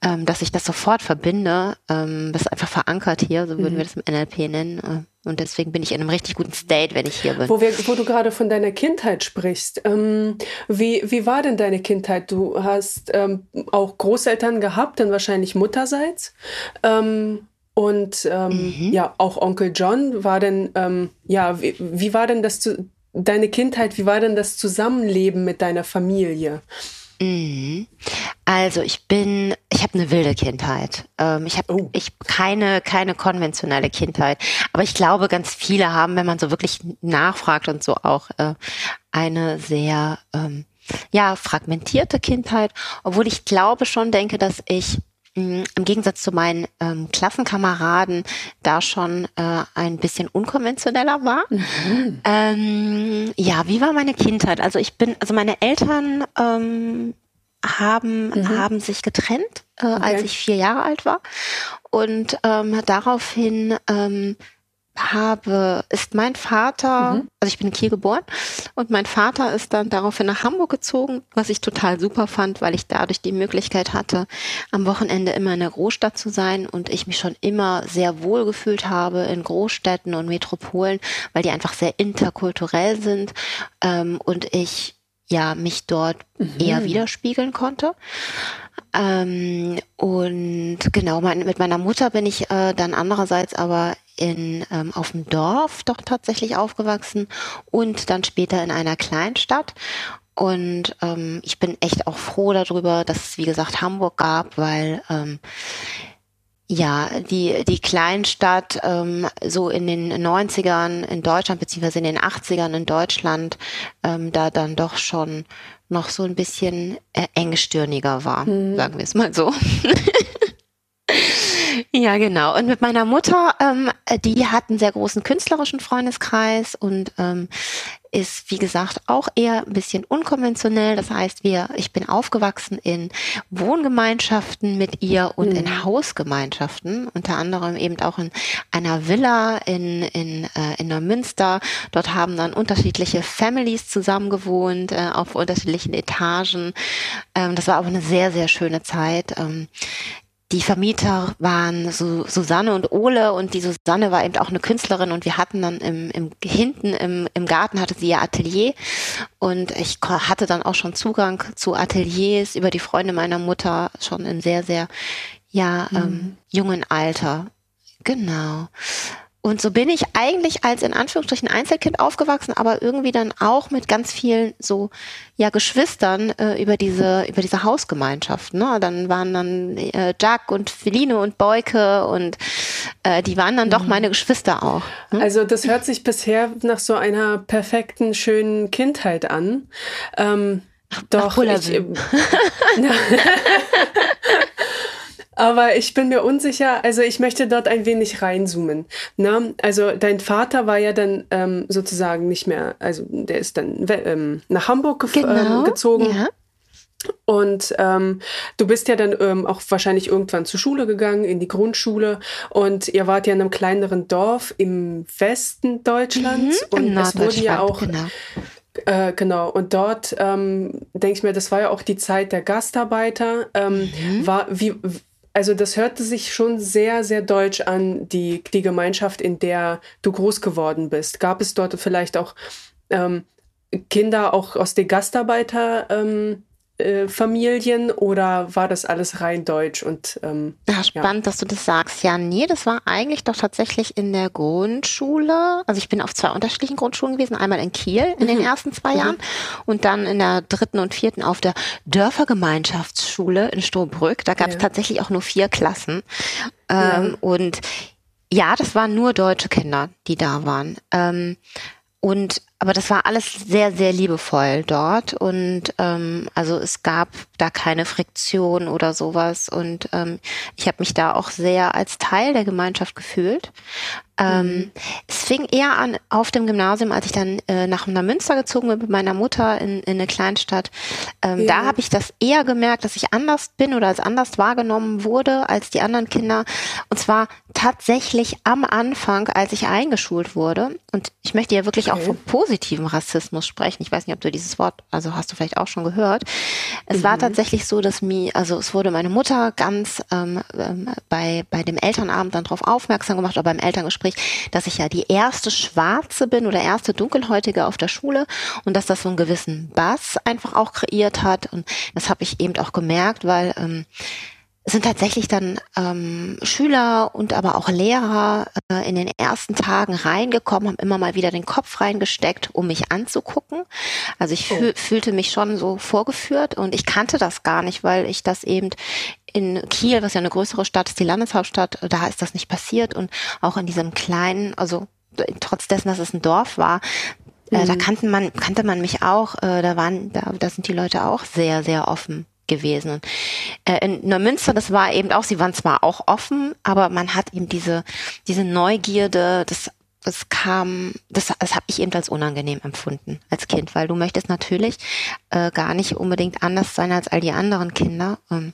ähm, dass ich das sofort verbinde, ähm, das ist einfach verankert hier, so würden mhm. wir das im NLP nennen. Äh, und deswegen bin ich in einem richtig guten State, wenn ich hier bin. Wo, wir, wo du gerade von deiner Kindheit sprichst, ähm, wie, wie war denn deine Kindheit? Du hast ähm, auch Großeltern gehabt, dann wahrscheinlich Mutterseits. Ähm, und ähm, mhm. ja, auch Onkel John war denn, ähm, ja, wie, wie war denn das zu, deine Kindheit, wie war denn das Zusammenleben mit deiner Familie? Mhm. Also ich bin, ich habe eine wilde Kindheit. Ähm, ich habe oh. ich keine keine konventionelle Kindheit, aber ich glaube, ganz viele haben, wenn man so wirklich nachfragt und so auch äh, eine sehr ähm, ja fragmentierte Kindheit, obwohl ich glaube schon denke, dass ich im Gegensatz zu meinen ähm, Klassenkameraden da schon äh, ein bisschen unkonventioneller war. Mhm. Ähm, ja, wie war meine Kindheit? Also ich bin, also meine Eltern ähm, haben mhm. haben sich getrennt, äh, okay. als ich vier Jahre alt war und ähm, daraufhin ähm, habe, ist mein Vater, mhm. also ich bin in Kiel geboren und mein Vater ist dann daraufhin nach Hamburg gezogen, was ich total super fand, weil ich dadurch die Möglichkeit hatte, am Wochenende immer in der Großstadt zu sein und ich mich schon immer sehr wohl gefühlt habe in Großstädten und Metropolen, weil die einfach sehr interkulturell sind ähm, und ich ja mich dort mhm. eher widerspiegeln konnte. Ähm, und genau, mein, mit meiner Mutter bin ich äh, dann andererseits aber in, ähm, auf dem Dorf doch tatsächlich aufgewachsen und dann später in einer Kleinstadt. Und ähm, ich bin echt auch froh darüber, dass es, wie gesagt, Hamburg gab, weil ähm, ja, die, die Kleinstadt ähm, so in den 90ern in Deutschland, beziehungsweise in den 80ern in Deutschland, ähm, da dann doch schon noch so ein bisschen äh, engstirniger war, hm. sagen wir es mal so. Ja, genau. Und mit meiner Mutter, ähm, die hat einen sehr großen künstlerischen Freundeskreis und ähm, ist, wie gesagt, auch eher ein bisschen unkonventionell. Das heißt, wir, ich bin aufgewachsen in Wohngemeinschaften mit ihr und mhm. in Hausgemeinschaften, unter anderem eben auch in einer Villa in, in, äh, in Neumünster. Dort haben dann unterschiedliche Families zusammen gewohnt, äh, auf unterschiedlichen Etagen. Ähm, das war aber eine sehr, sehr schöne Zeit. Ähm, die Vermieter waren Su Susanne und Ole und die Susanne war eben auch eine Künstlerin und wir hatten dann im, im hinten im, im Garten hatte sie ihr Atelier und ich hatte dann auch schon Zugang zu Ateliers über die Freunde meiner Mutter schon in sehr sehr ja ähm, mhm. ähm, jungen Alter genau und so bin ich eigentlich als in Anführungsstrichen Einzelkind aufgewachsen, aber irgendwie dann auch mit ganz vielen so ja Geschwistern äh, über diese über diese Hausgemeinschaft. Ne? Dann waren dann äh, Jack und Feline und Beuke und äh, die waren dann doch mhm. meine Geschwister auch. Ne? Also das hört sich bisher nach so einer perfekten schönen Kindheit an. Ähm, Ach, doch, ich, Aber ich bin mir unsicher, also ich möchte dort ein wenig reinzoomen. Ne? Also dein Vater war ja dann ähm, sozusagen nicht mehr, also der ist dann ähm, nach Hamburg ge genau, ähm, gezogen. Ja. Und ähm, du bist ja dann ähm, auch wahrscheinlich irgendwann zur Schule gegangen, in die Grundschule. Und ihr wart ja in einem kleineren Dorf im Westen Deutschlands. Mhm, und es wurde ja auch. Genau. Äh, genau, und dort ähm, denke ich mir, das war ja auch die Zeit der Gastarbeiter. Ähm, mhm. war, wie, also das hörte sich schon sehr, sehr deutsch an, die, die Gemeinschaft, in der du groß geworden bist. Gab es dort vielleicht auch ähm, Kinder auch aus den Gastarbeiter? Ähm, äh, Familien oder war das alles rein deutsch und ähm, ja, spannend, ja. dass du das sagst. Ja, nee, das war eigentlich doch tatsächlich in der Grundschule. Also ich bin auf zwei unterschiedlichen Grundschulen gewesen, einmal in Kiel in mhm. den ersten zwei mhm. Jahren und dann in der dritten und vierten auf der Dörfergemeinschaftsschule in Strohbrück. Da gab es ja. tatsächlich auch nur vier Klassen. Ähm, und ja, das waren nur deutsche Kinder, die da waren. Ähm, und aber das war alles sehr, sehr liebevoll dort. Und ähm, also es gab da keine Friktion oder sowas. Und ähm, ich habe mich da auch sehr als Teil der Gemeinschaft gefühlt. Ähm, mhm. Es fing eher an auf dem Gymnasium, als ich dann äh, nach Münster gezogen bin mit meiner Mutter in, in eine Kleinstadt. Ähm, ja. Da habe ich das eher gemerkt, dass ich anders bin oder als anders wahrgenommen wurde als die anderen Kinder. Und zwar tatsächlich am Anfang, als ich eingeschult wurde. Und ich möchte ja wirklich okay. auch vom positiven Rassismus sprechen. Ich weiß nicht, ob du dieses Wort, also hast du vielleicht auch schon gehört. Es mhm. war tatsächlich so, dass mir, also es wurde meine Mutter ganz ähm, ähm, bei, bei dem Elternabend dann darauf aufmerksam gemacht oder beim Elterngespräch, dass ich ja die erste Schwarze bin oder erste Dunkelhäutige auf der Schule und dass das so einen gewissen Bass einfach auch kreiert hat. Und das habe ich eben auch gemerkt, weil ähm, sind tatsächlich dann ähm, Schüler und aber auch Lehrer äh, in den ersten Tagen reingekommen, haben immer mal wieder den Kopf reingesteckt, um mich anzugucken. Also ich fühl, oh. fühlte mich schon so vorgeführt und ich kannte das gar nicht, weil ich das eben in Kiel, was ja eine größere Stadt ist, die Landeshauptstadt, da ist das nicht passiert und auch in diesem kleinen, also trotz dessen, dass es ein Dorf war, äh, da mhm. kannte man, kannte man mich auch, äh, da waren, da, da sind die Leute auch sehr, sehr offen gewesen. Und, äh, in Neumünster, das war eben auch, sie waren zwar auch offen, aber man hat eben diese, diese Neugierde, das das kam, das, das habe ich eben als unangenehm empfunden als Kind, weil du möchtest natürlich äh, gar nicht unbedingt anders sein als all die anderen Kinder. Ähm,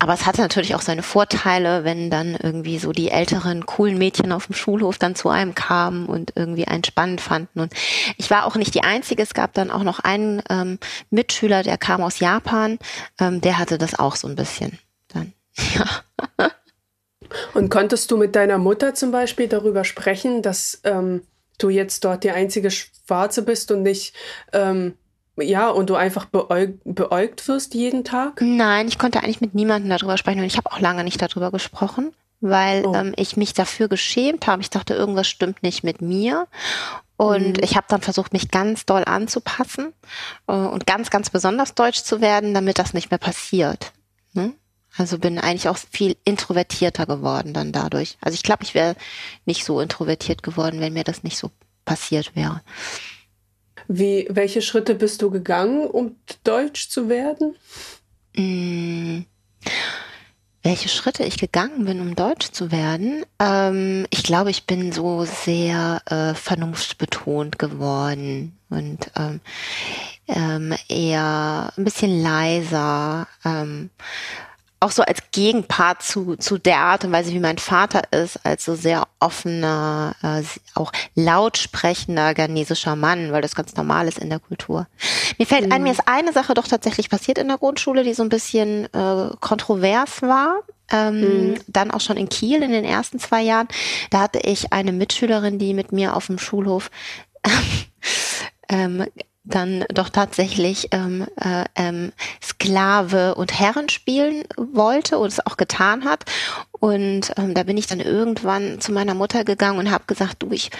aber es hatte natürlich auch seine Vorteile, wenn dann irgendwie so die älteren, coolen Mädchen auf dem Schulhof dann zu einem kamen und irgendwie einen spannend fanden. Und ich war auch nicht die Einzige. Es gab dann auch noch einen ähm, Mitschüler, der kam aus Japan. Ähm, der hatte das auch so ein bisschen dann. Ja. Und konntest du mit deiner Mutter zum Beispiel darüber sprechen, dass ähm, du jetzt dort die einzige Schwarze bist und nicht ähm, ja, und du einfach beäug, beäugt wirst jeden Tag? Nein, ich konnte eigentlich mit niemandem darüber sprechen und ich habe auch lange nicht darüber gesprochen, weil oh. ähm, ich mich dafür geschämt habe. Ich dachte, irgendwas stimmt nicht mit mir. Und mhm. ich habe dann versucht, mich ganz doll anzupassen äh, und ganz, ganz besonders deutsch zu werden, damit das nicht mehr passiert. Ne? Also bin eigentlich auch viel introvertierter geworden dann dadurch. Also ich glaube, ich wäre nicht so introvertiert geworden, wenn mir das nicht so passiert wäre. Wie, welche Schritte bist du gegangen, um deutsch zu werden? Mm. welche Schritte ich gegangen bin, um Deutsch zu werden. Ähm, ich glaube, ich bin so sehr äh, vernunftbetont geworden und ähm, ähm, eher ein bisschen leiser. Ähm, auch so als Gegenpart zu, zu der Art und Weise, wie mein Vater ist, als so sehr offener, äh, auch lautsprechender ghanesischer Mann, weil das ganz normal ist in der Kultur. Mir fällt mhm. ein, mir ist eine Sache doch tatsächlich passiert in der Grundschule, die so ein bisschen äh, kontrovers war. Ähm, mhm. Dann auch schon in Kiel in den ersten zwei Jahren. Da hatte ich eine Mitschülerin, die mit mir auf dem Schulhof ähm, dann doch tatsächlich ähm, äh, ähm, Sklave und Herren spielen wollte und es auch getan hat. Und ähm, da bin ich dann irgendwann zu meiner Mutter gegangen und habe gesagt, du, ich,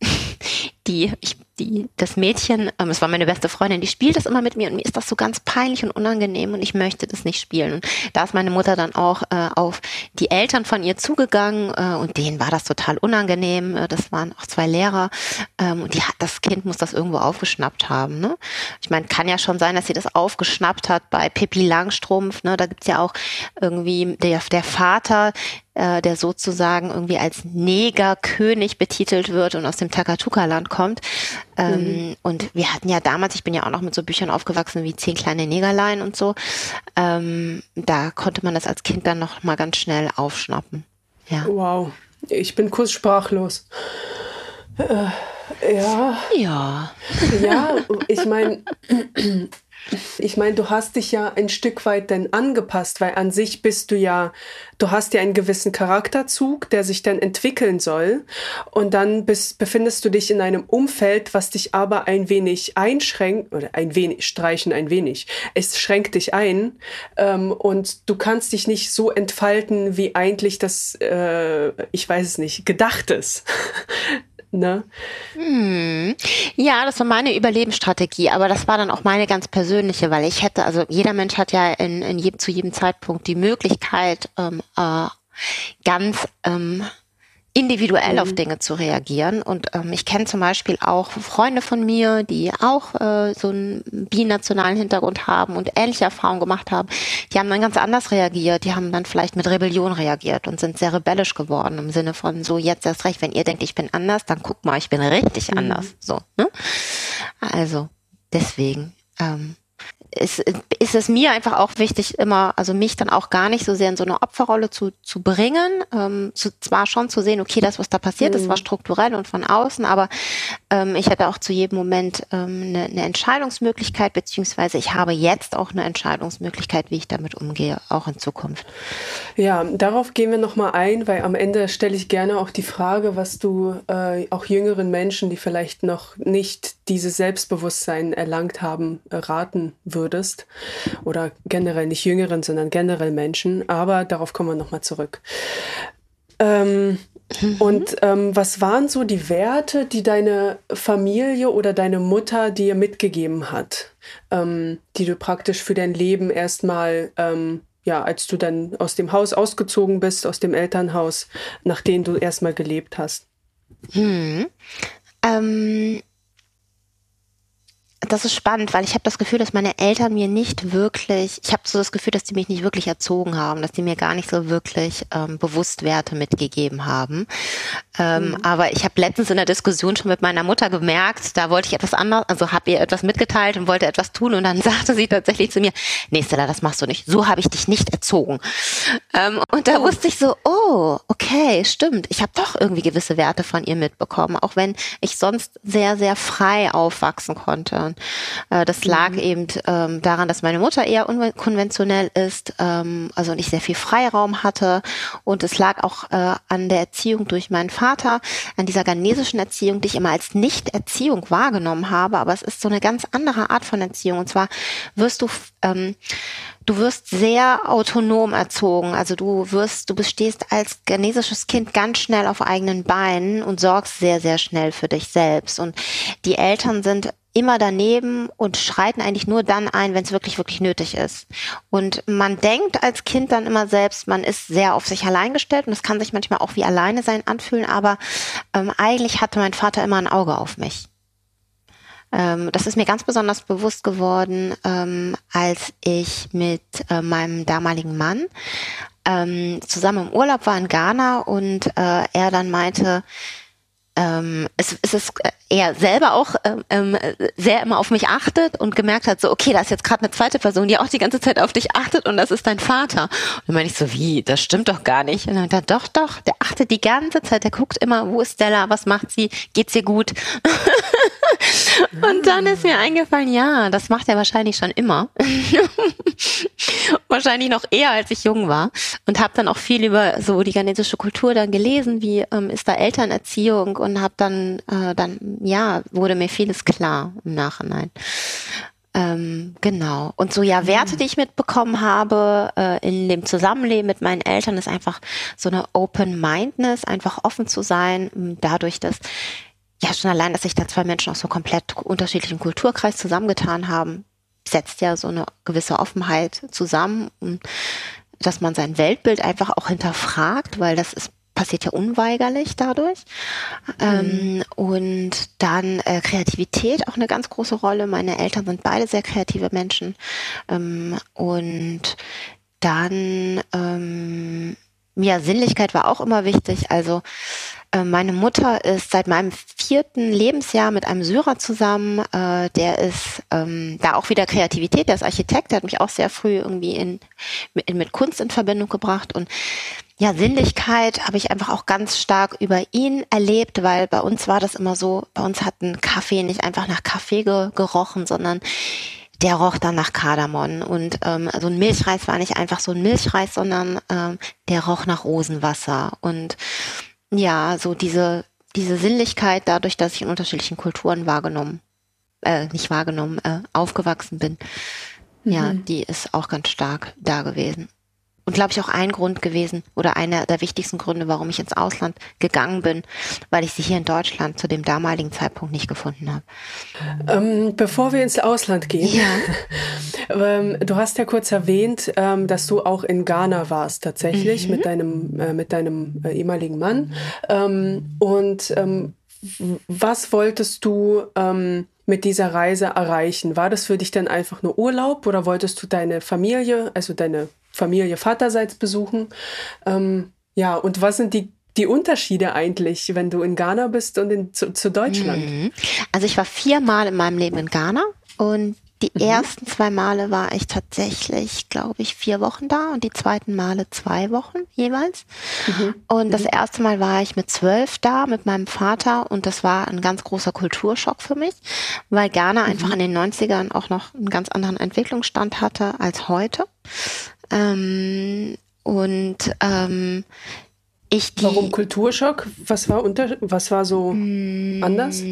die, ich die, das Mädchen, ähm, es war meine beste Freundin, die spielt das immer mit mir und mir ist das so ganz peinlich und unangenehm und ich möchte das nicht spielen. Und da ist meine Mutter dann auch äh, auf die Eltern von ihr zugegangen äh, und denen war das total unangenehm. Äh, das waren auch zwei Lehrer ähm, und die hat, das Kind muss das irgendwo aufgeschnappt haben. Ne? Ich meine, kann ja schon sein, dass sie das aufgeschnappt hat bei Pippi Langstrumpf. Ne? Da gibt's ja auch irgendwie der, der Vater, äh, der sozusagen irgendwie als Negerkönig betitelt wird und aus dem Takatuka-Land kommt. Ähm, mhm. Und wir hatten ja damals, ich bin ja auch noch mit so Büchern aufgewachsen wie Zehn kleine Negerlein und so. Ähm, da konnte man das als Kind dann noch mal ganz schnell aufschnappen. Ja. Wow, ich bin kurz sprachlos. Äh, ja. Ja. Ja, ich meine, ich meine, du hast dich ja ein Stück weit dann angepasst, weil an sich bist du ja, du hast ja einen gewissen Charakterzug, der sich dann entwickeln soll. Und dann bist, befindest du dich in einem Umfeld, was dich aber ein wenig einschränkt, oder ein wenig, streichen ein wenig. Es schränkt dich ein. Ähm, und du kannst dich nicht so entfalten, wie eigentlich das, äh, ich weiß es nicht, gedacht ist. Ne? Hm. Ja, das war meine Überlebensstrategie, aber das war dann auch meine ganz persönliche, weil ich hätte, also jeder Mensch hat ja in, in jedem, zu jedem Zeitpunkt die Möglichkeit, ähm, äh, ganz ähm, individuell mhm. auf Dinge zu reagieren. Und ähm, ich kenne zum Beispiel auch Freunde von mir, die auch äh, so einen binationalen Hintergrund haben und ähnliche Erfahrungen gemacht haben. Die haben dann ganz anders reagiert. Die haben dann vielleicht mit Rebellion reagiert und sind sehr rebellisch geworden im Sinne von so jetzt erst recht, wenn ihr denkt, ich bin anders, dann guck mal, ich bin richtig mhm. anders. So. Ne? Also deswegen. Ähm, ist, ist es mir einfach auch wichtig, immer, also mich dann auch gar nicht so sehr in so eine Opferrolle zu, zu bringen. Ähm, zu, zwar schon zu sehen, okay, das, was da passiert mhm. ist, war strukturell und von außen, aber ähm, ich hatte auch zu jedem Moment ähm, eine, eine Entscheidungsmöglichkeit, beziehungsweise ich habe jetzt auch eine Entscheidungsmöglichkeit, wie ich damit umgehe, auch in Zukunft. Ja, darauf gehen wir nochmal ein, weil am Ende stelle ich gerne auch die Frage, was du äh, auch jüngeren Menschen, die vielleicht noch nicht dieses Selbstbewusstsein erlangt haben, raten würdest. Oder generell nicht Jüngeren, sondern generell Menschen. Aber darauf kommen wir nochmal zurück. Ähm, mhm. Und ähm, was waren so die Werte, die deine Familie oder deine Mutter dir mitgegeben hat, ähm, die du praktisch für dein Leben erstmal, ähm, ja, als du dann aus dem Haus ausgezogen bist, aus dem Elternhaus, nach dem du erstmal gelebt hast? Hm. Ähm, das ist spannend, weil ich habe das Gefühl, dass meine Eltern mir nicht wirklich, ich habe so das Gefühl, dass die mich nicht wirklich erzogen haben, dass die mir gar nicht so wirklich ähm, bewusst Werte mitgegeben haben. Ähm, mhm. Aber ich habe letztens in der Diskussion schon mit meiner Mutter gemerkt, da wollte ich etwas anderes, also habe ihr etwas mitgeteilt und wollte etwas tun und dann sagte sie tatsächlich zu mir, nee Stella, das machst du nicht, so habe ich dich nicht erzogen. Ähm, und da oh. wusste ich so, oh, okay, stimmt, ich habe doch irgendwie gewisse Werte von ihr mitbekommen, auch wenn ich sonst sehr, sehr frei aufwachsen konnte. Äh, das lag mhm. eben ähm, daran, dass meine Mutter eher unkonventionell ist, ähm, also nicht sehr viel Freiraum hatte. Und es lag auch äh, an der Erziehung durch meinen Vater, an dieser ghanesischen Erziehung, die ich immer als Nicht-Erziehung wahrgenommen habe. Aber es ist so eine ganz andere Art von Erziehung. Und zwar wirst du ähm, du wirst sehr autonom erzogen. Also du wirst, du bestehst als genesisches Kind ganz schnell auf eigenen Beinen und sorgst sehr, sehr schnell für dich selbst. Und die Eltern sind immer daneben und schreiten eigentlich nur dann ein, wenn es wirklich, wirklich nötig ist. Und man denkt als Kind dann immer selbst, man ist sehr auf sich allein gestellt und das kann sich manchmal auch wie alleine sein anfühlen, aber ähm, eigentlich hatte mein Vater immer ein Auge auf mich. Ähm, das ist mir ganz besonders bewusst geworden, ähm, als ich mit äh, meinem damaligen Mann ähm, zusammen im Urlaub war in Ghana und äh, er dann meinte, ähm, es, es ist äh, er selber auch ähm, ähm, sehr immer auf mich achtet und gemerkt hat, so, okay, da ist jetzt gerade eine zweite Person, die auch die ganze Zeit auf dich achtet und das ist dein Vater. Und dann meine ich so, wie, das stimmt doch gar nicht. Und dann hat doch, doch, der achtet die ganze Zeit, der guckt immer, wo ist Stella, was macht sie, geht's ihr gut? und dann ist mir eingefallen, ja, das macht er wahrscheinlich schon immer. wahrscheinlich noch eher, als ich jung war. Und habe dann auch viel über so die ghanesische Kultur dann gelesen, wie ähm, ist da Elternerziehung und habe dann, äh, dann ja, wurde mir vieles klar im Nachhinein. Ähm, genau. Und so ja, Werte, die ich mitbekommen habe äh, in dem Zusammenleben mit meinen Eltern, ist einfach so eine Open-Mindness, einfach offen zu sein, dadurch, dass ja schon allein, dass sich da zwei Menschen aus so komplett unterschiedlichen Kulturkreis zusammengetan haben, setzt ja so eine gewisse Offenheit zusammen, dass man sein Weltbild einfach auch hinterfragt, weil das ist passiert ja unweigerlich dadurch. Ähm, mhm. Ähm, und dann äh, Kreativität auch eine ganz große Rolle. Meine Eltern sind beide sehr kreative Menschen. Ähm, und dann, ähm, ja, Sinnlichkeit war auch immer wichtig. Also meine Mutter ist seit meinem vierten Lebensjahr mit einem Syrer zusammen. Äh, der ist ähm, da auch wieder Kreativität, der ist Architekt, der hat mich auch sehr früh irgendwie in, mit, mit Kunst in Verbindung gebracht und ja, Sinnlichkeit habe ich einfach auch ganz stark über ihn erlebt, weil bei uns war das immer so, bei uns hat ein Kaffee nicht einfach nach Kaffee ge gerochen, sondern der roch dann nach Kardamom. Und ähm, so ein Milchreis war nicht einfach so ein Milchreis, sondern ähm, der roch nach Rosenwasser. Und ja, so diese, diese Sinnlichkeit dadurch, dass ich in unterschiedlichen Kulturen wahrgenommen, äh, nicht wahrgenommen, äh, aufgewachsen bin, mhm. ja, die ist auch ganz stark da gewesen und glaube ich auch ein Grund gewesen oder einer der wichtigsten Gründe, warum ich ins Ausland gegangen bin, weil ich sie hier in Deutschland zu dem damaligen Zeitpunkt nicht gefunden habe. Ähm, bevor wir ins Ausland gehen, ja. ähm, du hast ja kurz erwähnt, ähm, dass du auch in Ghana warst tatsächlich mhm. mit deinem äh, mit deinem äh, ehemaligen Mann ähm, und ähm, was wolltest du ähm, mit dieser Reise erreichen? War das für dich dann einfach nur Urlaub oder wolltest du deine Familie, also deine Familie vaterseits besuchen. Ähm, ja, und was sind die die Unterschiede eigentlich, wenn du in Ghana bist und in, zu, zu Deutschland? Mhm. Also ich war viermal in meinem Leben in Ghana und die mhm. ersten zwei Male war ich tatsächlich, glaube ich, vier Wochen da und die zweiten Male zwei Wochen jeweils. Mhm. Und das mhm. erste Mal war ich mit zwölf da mit meinem Vater und das war ein ganz großer Kulturschock für mich, weil Ghana mhm. einfach in den 90ern auch noch einen ganz anderen Entwicklungsstand hatte als heute. Ähm, und ähm, ich die, Warum Kulturschock? Was war unter, was war so mh, anders?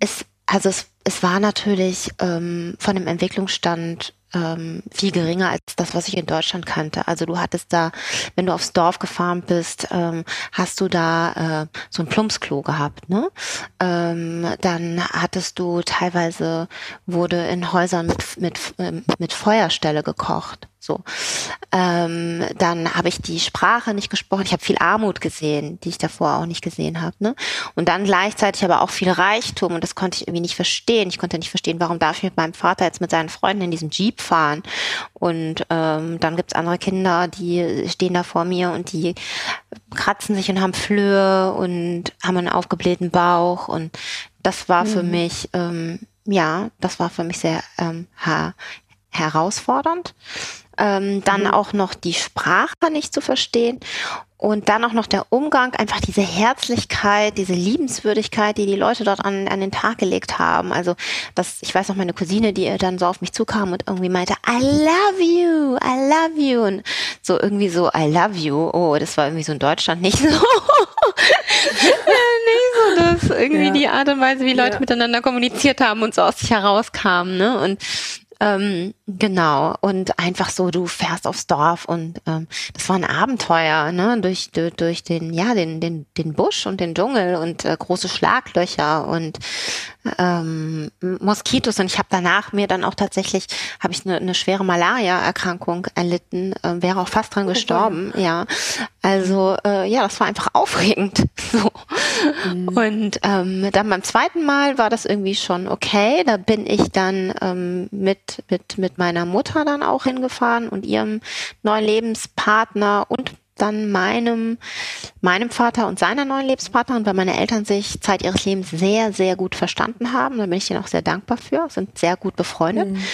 Es, also es, es war natürlich ähm, von dem Entwicklungsstand ähm, viel geringer als das, was ich in Deutschland kannte. Also du hattest da, wenn du aufs Dorf gefahren bist, ähm, hast du da äh, so ein Plumpsklo gehabt, ne? Ähm, dann hattest du teilweise wurde in Häusern mit mit ähm, mit Feuerstelle gekocht. So. Ähm, dann habe ich die Sprache nicht gesprochen. Ich habe viel Armut gesehen, die ich davor auch nicht gesehen habe. Ne? Und dann gleichzeitig aber auch viel Reichtum und das konnte ich irgendwie nicht verstehen. Ich konnte nicht verstehen, warum darf ich mit meinem Vater jetzt mit seinen Freunden in diesem Jeep fahren. Und ähm, dann gibt's andere Kinder, die stehen da vor mir und die kratzen sich und haben Flöhe und haben einen aufgeblähten Bauch. Und das war mhm. für mich, ähm, ja, das war für mich sehr ähm, herausfordernd ähm, dann mhm. auch noch die Sprache nicht zu verstehen und dann auch noch der Umgang, einfach diese Herzlichkeit, diese Liebenswürdigkeit, die die Leute dort an, an den Tag gelegt haben. Also das, ich weiß noch meine Cousine, die dann so auf mich zukam und irgendwie meinte, I love you, I love you. Und so irgendwie so, I love you. Oh, das war irgendwie so in Deutschland nicht so. nicht so, dass irgendwie ja. die Art und Weise, wie Leute ja. miteinander kommuniziert haben und so aus sich herauskamen. Ne? Und ähm, genau. Und einfach so, du fährst aufs Dorf und ähm, das war ein Abenteuer, ne? Durch, durch, durch den, ja, den, den, den Busch und den Dschungel und äh, große Schlaglöcher und ähm, Moskitos und ich habe danach mir dann auch tatsächlich habe ich eine, eine schwere Malaria-Erkrankung erlitten, äh, wäre auch fast dran oh, gestorben, ja. Also äh, ja, das war einfach aufregend. So. Mhm. Und ähm, dann beim zweiten Mal war das irgendwie schon okay. Da bin ich dann ähm, mit mit mit mit meiner Mutter dann auch hingefahren und ihrem neuen Lebenspartner und dann meinem, meinem Vater und seiner neuen Lebenspartnerin, weil meine Eltern sich Zeit ihres Lebens sehr, sehr gut verstanden haben. Da bin ich ihnen auch sehr dankbar für, sind sehr gut befreundet. Mhm.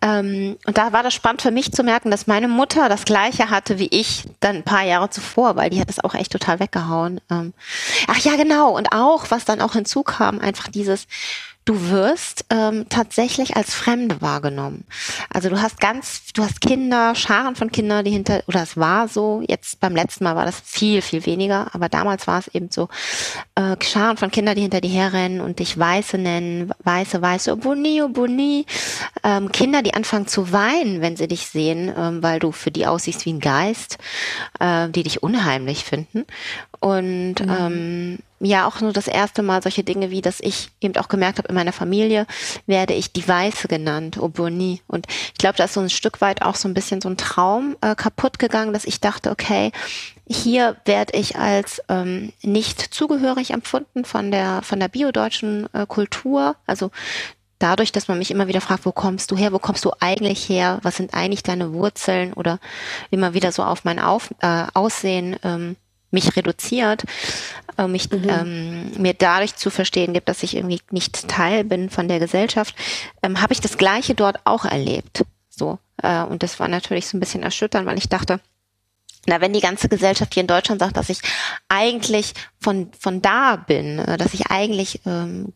Ähm, und da war das spannend für mich zu merken, dass meine Mutter das Gleiche hatte wie ich dann ein paar Jahre zuvor, weil die hat das auch echt total weggehauen. Ähm, ach ja, genau. Und auch, was dann auch hinzukam, einfach dieses, du wirst ähm, tatsächlich als Fremde wahrgenommen. Also du hast ganz, du hast Kinder, Scharen von Kindern, die hinter, oder es war so, jetzt beim letzten Mal war das viel, viel weniger, aber damals war es eben so, äh, Scharen von Kindern, die hinter dir herrennen und dich Weiße nennen, Weiße, Weiße, oh Boni, oh Boni. Ähm, Kinder, die anfangen zu weinen, wenn sie dich sehen, ähm, weil du für die aussiehst wie ein Geist, äh, die dich unheimlich finden. Und mhm. ähm, ja, auch nur das erste Mal solche Dinge wie, dass ich eben auch gemerkt habe, in meiner Familie werde ich die Weiße genannt, Oboni. Und ich glaube, da ist so ein Stück weit auch so ein bisschen so ein Traum äh, kaputt gegangen, dass ich dachte, okay, hier werde ich als ähm, nicht zugehörig empfunden von der von der biodeutschen äh, Kultur. Also dadurch, dass man mich immer wieder fragt, wo kommst du her, wo kommst du eigentlich her, was sind eigentlich deine Wurzeln oder immer wieder so auf mein auf, äh, Aussehen ähm, mich reduziert, äh, mich mhm. ähm, mir dadurch zu verstehen gibt, dass ich irgendwie nicht Teil bin von der Gesellschaft, ähm, habe ich das Gleiche dort auch erlebt. So äh, und das war natürlich so ein bisschen erschütternd, weil ich dachte, na, wenn die ganze Gesellschaft hier in Deutschland sagt, dass ich eigentlich von von da bin, äh, dass ich eigentlich ähm,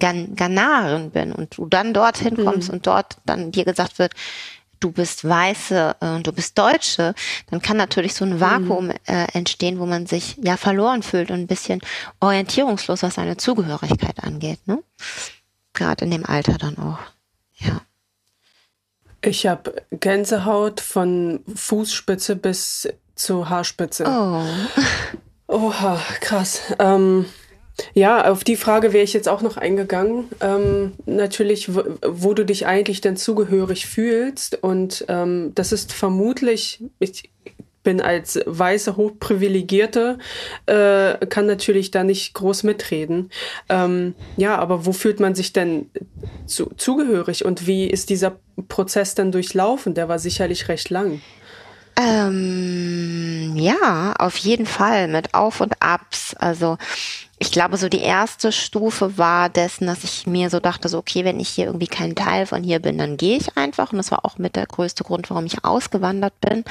Gan Ghanarin bin und du dann dorthin kommst mhm. und dort dann dir gesagt wird, du bist Weiße und äh, du bist Deutsche, dann kann natürlich so ein mhm. Vakuum äh, entstehen, wo man sich ja verloren fühlt und ein bisschen orientierungslos, was seine Zugehörigkeit angeht. Ne? Gerade in dem Alter dann auch. Ja. Ich habe Gänsehaut von Fußspitze bis zur Haarspitze. Oh. Oha, krass. Ähm, ja, auf die Frage wäre ich jetzt auch noch eingegangen. Ähm, natürlich, wo, du dich eigentlich denn zugehörig fühlst. Und ähm, das ist vermutlich, ich bin als weiße Hochprivilegierte, äh, kann natürlich da nicht groß mitreden. Ähm, ja, aber wo fühlt man sich denn zu, zugehörig und wie ist dieser Prozess denn durchlaufen? Der war sicherlich recht lang. Ähm, ja, auf jeden Fall mit Auf und Abs. Also ich glaube, so die erste Stufe war dessen, dass ich mir so dachte, so, okay, wenn ich hier irgendwie kein Teil von hier bin, dann gehe ich einfach. Und das war auch mit der größte Grund, warum ich ausgewandert bin.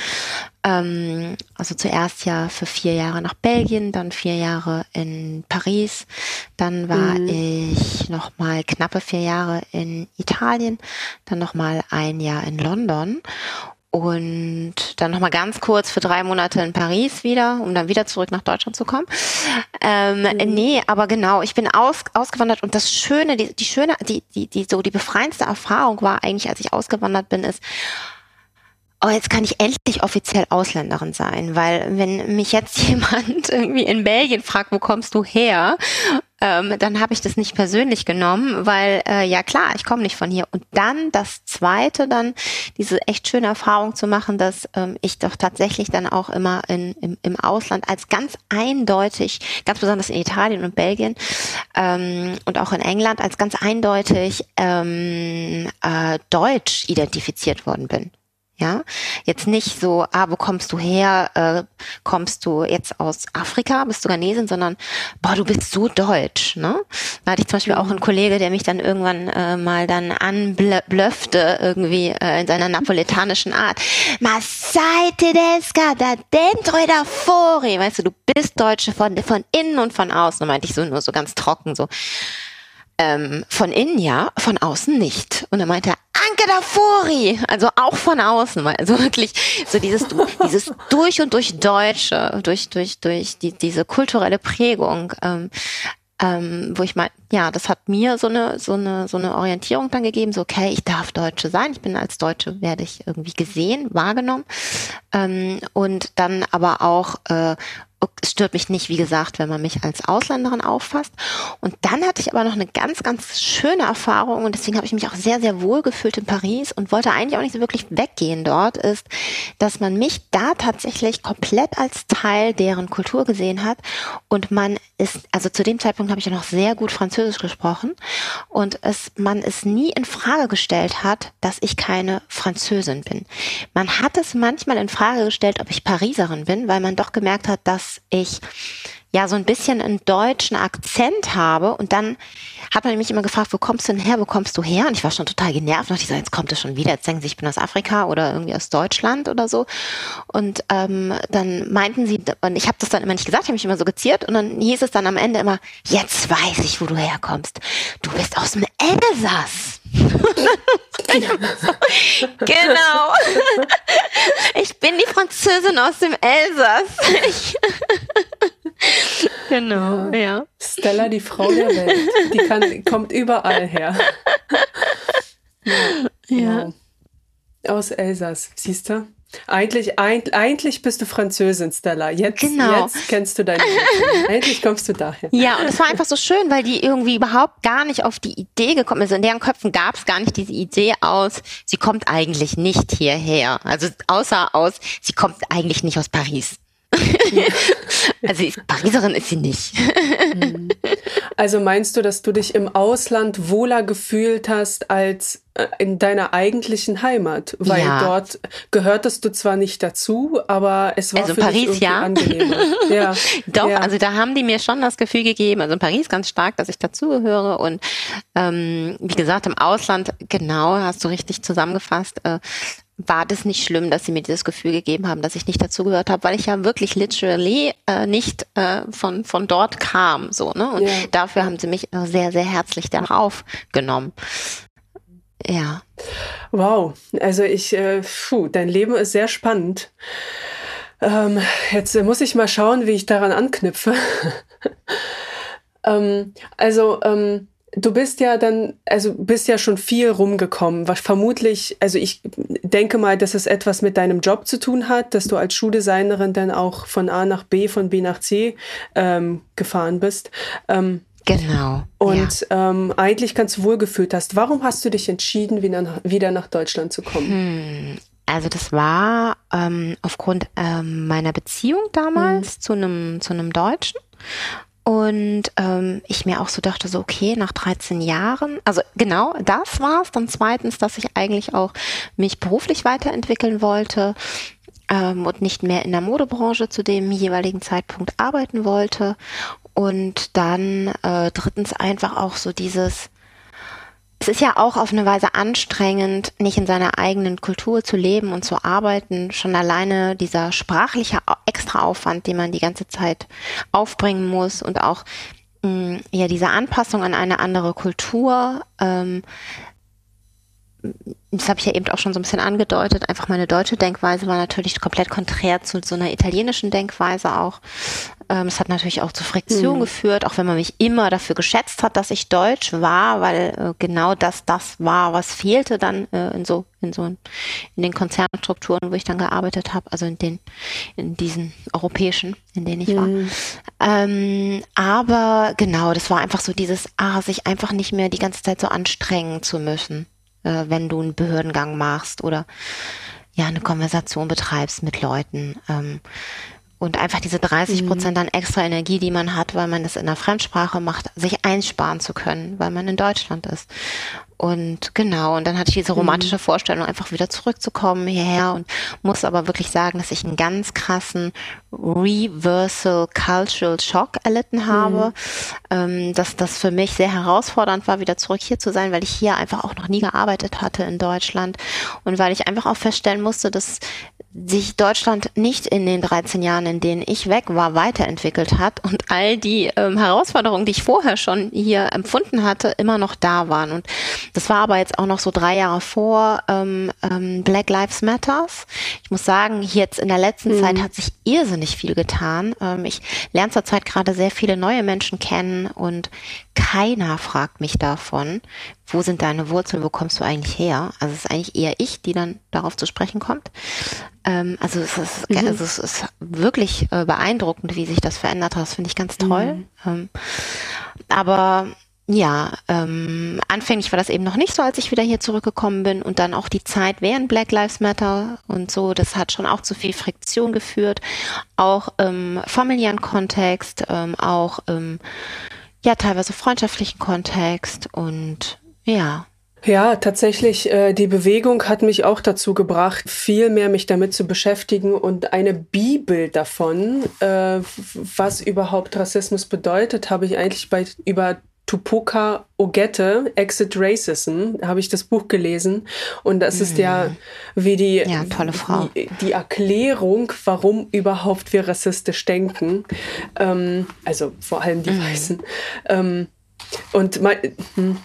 Ähm, also zuerst ja für vier Jahre nach Belgien, dann vier Jahre in Paris. Dann war mhm. ich noch mal knappe vier Jahre in Italien, dann noch mal ein Jahr in London und dann nochmal ganz kurz für drei Monate in Paris wieder, um dann wieder zurück nach Deutschland zu kommen. Ähm, mhm. Nee, aber genau, ich bin aus, ausgewandert und das Schöne, die, die schöne, die, die, die, so die befreiendste Erfahrung war eigentlich, als ich ausgewandert bin, ist, oh, jetzt kann ich endlich offiziell Ausländerin sein, weil wenn mich jetzt jemand irgendwie in Belgien fragt, wo kommst du her, ähm, dann habe ich das nicht persönlich genommen, weil äh, ja klar, ich komme nicht von hier. Und dann das Zweite, dann diese echt schöne Erfahrung zu machen, dass ähm, ich doch tatsächlich dann auch immer in, im, im Ausland als ganz eindeutig, ganz besonders in Italien und Belgien ähm, und auch in England als ganz eindeutig ähm, äh, deutsch identifiziert worden bin. Ja, jetzt nicht so, ah, wo kommst du her? Äh, kommst du jetzt aus Afrika, bist du Ghanesin, sondern boah, du bist so deutsch, ne? Da hatte ich zum Beispiel auch einen Kollege, der mich dann irgendwann äh, mal dann anblöffte, irgendwie äh, in seiner napoletanischen Art. Ma sei tedesca da dentro e da fuori. Weißt du, du bist Deutsche von, von innen und von außen. Da meinte ich so nur so ganz trocken so. Ähm, von innen ja, von außen nicht. Und er meinte Anke Dafori, also auch von außen, also wirklich so dieses, dieses durch und durch Deutsche, durch, durch, durch die, diese kulturelle Prägung, ähm, ähm, wo ich mal, ja, das hat mir so eine, so eine, so eine Orientierung dann gegeben, so, okay, ich darf Deutsche sein, ich bin als Deutsche, werde ich irgendwie gesehen, wahrgenommen, ähm, und dann aber auch, äh, es stört mich nicht, wie gesagt, wenn man mich als Ausländerin auffasst. Und dann hatte ich aber noch eine ganz, ganz schöne Erfahrung und deswegen habe ich mich auch sehr, sehr wohl gefühlt in Paris und wollte eigentlich auch nicht so wirklich weggehen dort, ist, dass man mich da tatsächlich komplett als Teil deren Kultur gesehen hat und man ist, also zu dem Zeitpunkt habe ich ja noch sehr gut Französisch gesprochen und es, man es nie in Frage gestellt hat, dass ich keine Französin bin. Man hat es manchmal in Frage gestellt, ob ich Pariserin bin, weil man doch gemerkt hat, dass ich ja so ein bisschen einen deutschen Akzent habe und dann hat man mich immer gefragt, wo kommst du denn her, wo kommst du her? Und ich war schon total genervt und ich so, jetzt kommt es schon wieder, jetzt denken sie, ich bin aus Afrika oder irgendwie aus Deutschland oder so. Und ähm, dann meinten sie, und ich habe das dann immer nicht gesagt, ich habe mich immer so geziert und dann hieß es dann am Ende immer, jetzt weiß ich, wo du herkommst. Du bist aus dem Elsass. genau. Ich bin die Französin aus dem Elsass. genau, ja. ja. Stella, die Frau der Welt. Die kann, kommt überall her. Ja. ja. Aus Elsass, siehst du? Eigentlich, eigentlich bist du Französin, Stella. Jetzt, genau. jetzt kennst du deine Menschen. Eigentlich kommst du daher. Ja, und es war einfach so schön, weil die irgendwie überhaupt gar nicht auf die Idee gekommen ist. In deren Köpfen gab es gar nicht diese Idee aus, sie kommt eigentlich nicht hierher. Also außer aus, sie kommt eigentlich nicht aus Paris. also Pariserin ist sie nicht. Also meinst du, dass du dich im Ausland wohler gefühlt hast als äh, in deiner eigentlichen Heimat? Weil ja. dort gehörtest du zwar nicht dazu, aber es war also für Paris, dich ja. angenehmer. ja. Doch, ja. also da haben die mir schon das Gefühl gegeben, also in Paris ganz stark, dass ich dazugehöre und ähm, wie gesagt, im Ausland, genau, hast du richtig zusammengefasst, äh, war das nicht schlimm, dass sie mir dieses Gefühl gegeben haben, dass ich nicht dazugehört habe, weil ich ja wirklich literally äh, nicht äh, von von dort kam, so ne? Und ja. dafür haben sie mich sehr sehr herzlich darauf genommen. Ja. Wow, also ich, äh, puh, dein Leben ist sehr spannend. Ähm, jetzt muss ich mal schauen, wie ich daran anknüpfe. ähm, also ähm, Du bist ja dann, also bist ja schon viel rumgekommen, was vermutlich, also ich denke mal, dass es etwas mit deinem Job zu tun hat, dass du als Schuhdesignerin dann auch von A nach B, von B nach C ähm, gefahren bist. Ähm, genau. Und ja. ähm, eigentlich ganz wohlgefühlt hast. Warum hast du dich entschieden, wieder, wieder nach Deutschland zu kommen? Hm. Also das war ähm, aufgrund ähm, meiner Beziehung damals hm. zu einem zu einem Deutschen und ähm, ich mir auch so dachte, so okay, nach 13 Jahren, also genau das war's. Dann zweitens, dass ich eigentlich auch mich beruflich weiterentwickeln wollte ähm, und nicht mehr in der Modebranche zu dem jeweiligen Zeitpunkt arbeiten wollte. Und dann äh, drittens einfach auch so dieses, es ist ja auch auf eine Weise anstrengend, nicht in seiner eigenen Kultur zu leben und zu arbeiten. Schon alleine dieser sprachliche Extraaufwand, den man die ganze Zeit aufbringen muss und auch mm, ja diese Anpassung an eine andere Kultur. Ähm, das habe ich ja eben auch schon so ein bisschen angedeutet, einfach meine deutsche Denkweise war natürlich komplett konträr zu so einer italienischen Denkweise auch. Ähm, es hat natürlich auch zu Friktion mhm. geführt, auch wenn man mich immer dafür geschätzt hat, dass ich deutsch war, weil äh, genau das das war, was fehlte dann äh, in so in so in den Konzernstrukturen, wo ich dann gearbeitet habe, also in den in diesen europäischen, in denen ich mhm. war. Ähm, aber genau, das war einfach so dieses, ah, sich einfach nicht mehr die ganze Zeit so anstrengen zu müssen äh, wenn du einen Behördengang machst oder ja eine Konversation betreibst mit Leuten. Ähm, und einfach diese 30 mhm. Prozent an extra Energie, die man hat, weil man das in der Fremdsprache macht, sich einsparen zu können, weil man in Deutschland ist. Und genau, und dann hatte ich diese mhm. romantische Vorstellung, einfach wieder zurückzukommen hierher und muss aber wirklich sagen, dass ich einen ganz krassen Reversal Cultural Shock erlitten habe, mhm. dass das für mich sehr herausfordernd war, wieder zurück hier zu sein, weil ich hier einfach auch noch nie gearbeitet hatte in Deutschland und weil ich einfach auch feststellen musste, dass sich Deutschland nicht in den 13 Jahren, in denen ich weg war, weiterentwickelt hat und all die ähm, Herausforderungen, die ich vorher schon hier empfunden hatte, immer noch da waren. Und Das war aber jetzt auch noch so drei Jahre vor ähm, ähm, Black Lives Matters. Ich muss sagen, jetzt in der letzten mhm. Zeit hat sich irrsinnig viel getan. Ähm, ich lerne zurzeit gerade sehr viele neue Menschen kennen und keiner fragt mich davon, wo sind deine Wurzeln, wo kommst du eigentlich her? Also es ist eigentlich eher ich, die dann darauf zu sprechen kommt. Ähm, also, es ist, mhm. also es ist wirklich äh, beeindruckend, wie sich das verändert hat. Das finde ich ganz toll. Mhm. Ähm, aber ja, ähm, anfänglich war das eben noch nicht so, als ich wieder hier zurückgekommen bin und dann auch die Zeit während Black Lives Matter und so, das hat schon auch zu viel Friktion geführt, auch im familiären Kontext, ähm, auch im ja teilweise freundschaftlichen Kontext und ja. Ja, tatsächlich, äh, die Bewegung hat mich auch dazu gebracht, viel mehr mich damit zu beschäftigen und eine Bibel davon, äh, was überhaupt Rassismus bedeutet, habe ich eigentlich bei über Tupoka Ogette, Exit Racism, habe ich das Buch gelesen. Und das ist ja mhm. wie die, ja, tolle Frau. Die, die, Erklärung, warum überhaupt wir rassistisch denken. Ähm, also vor allem die mhm. Weißen. Ähm, und mein, hm.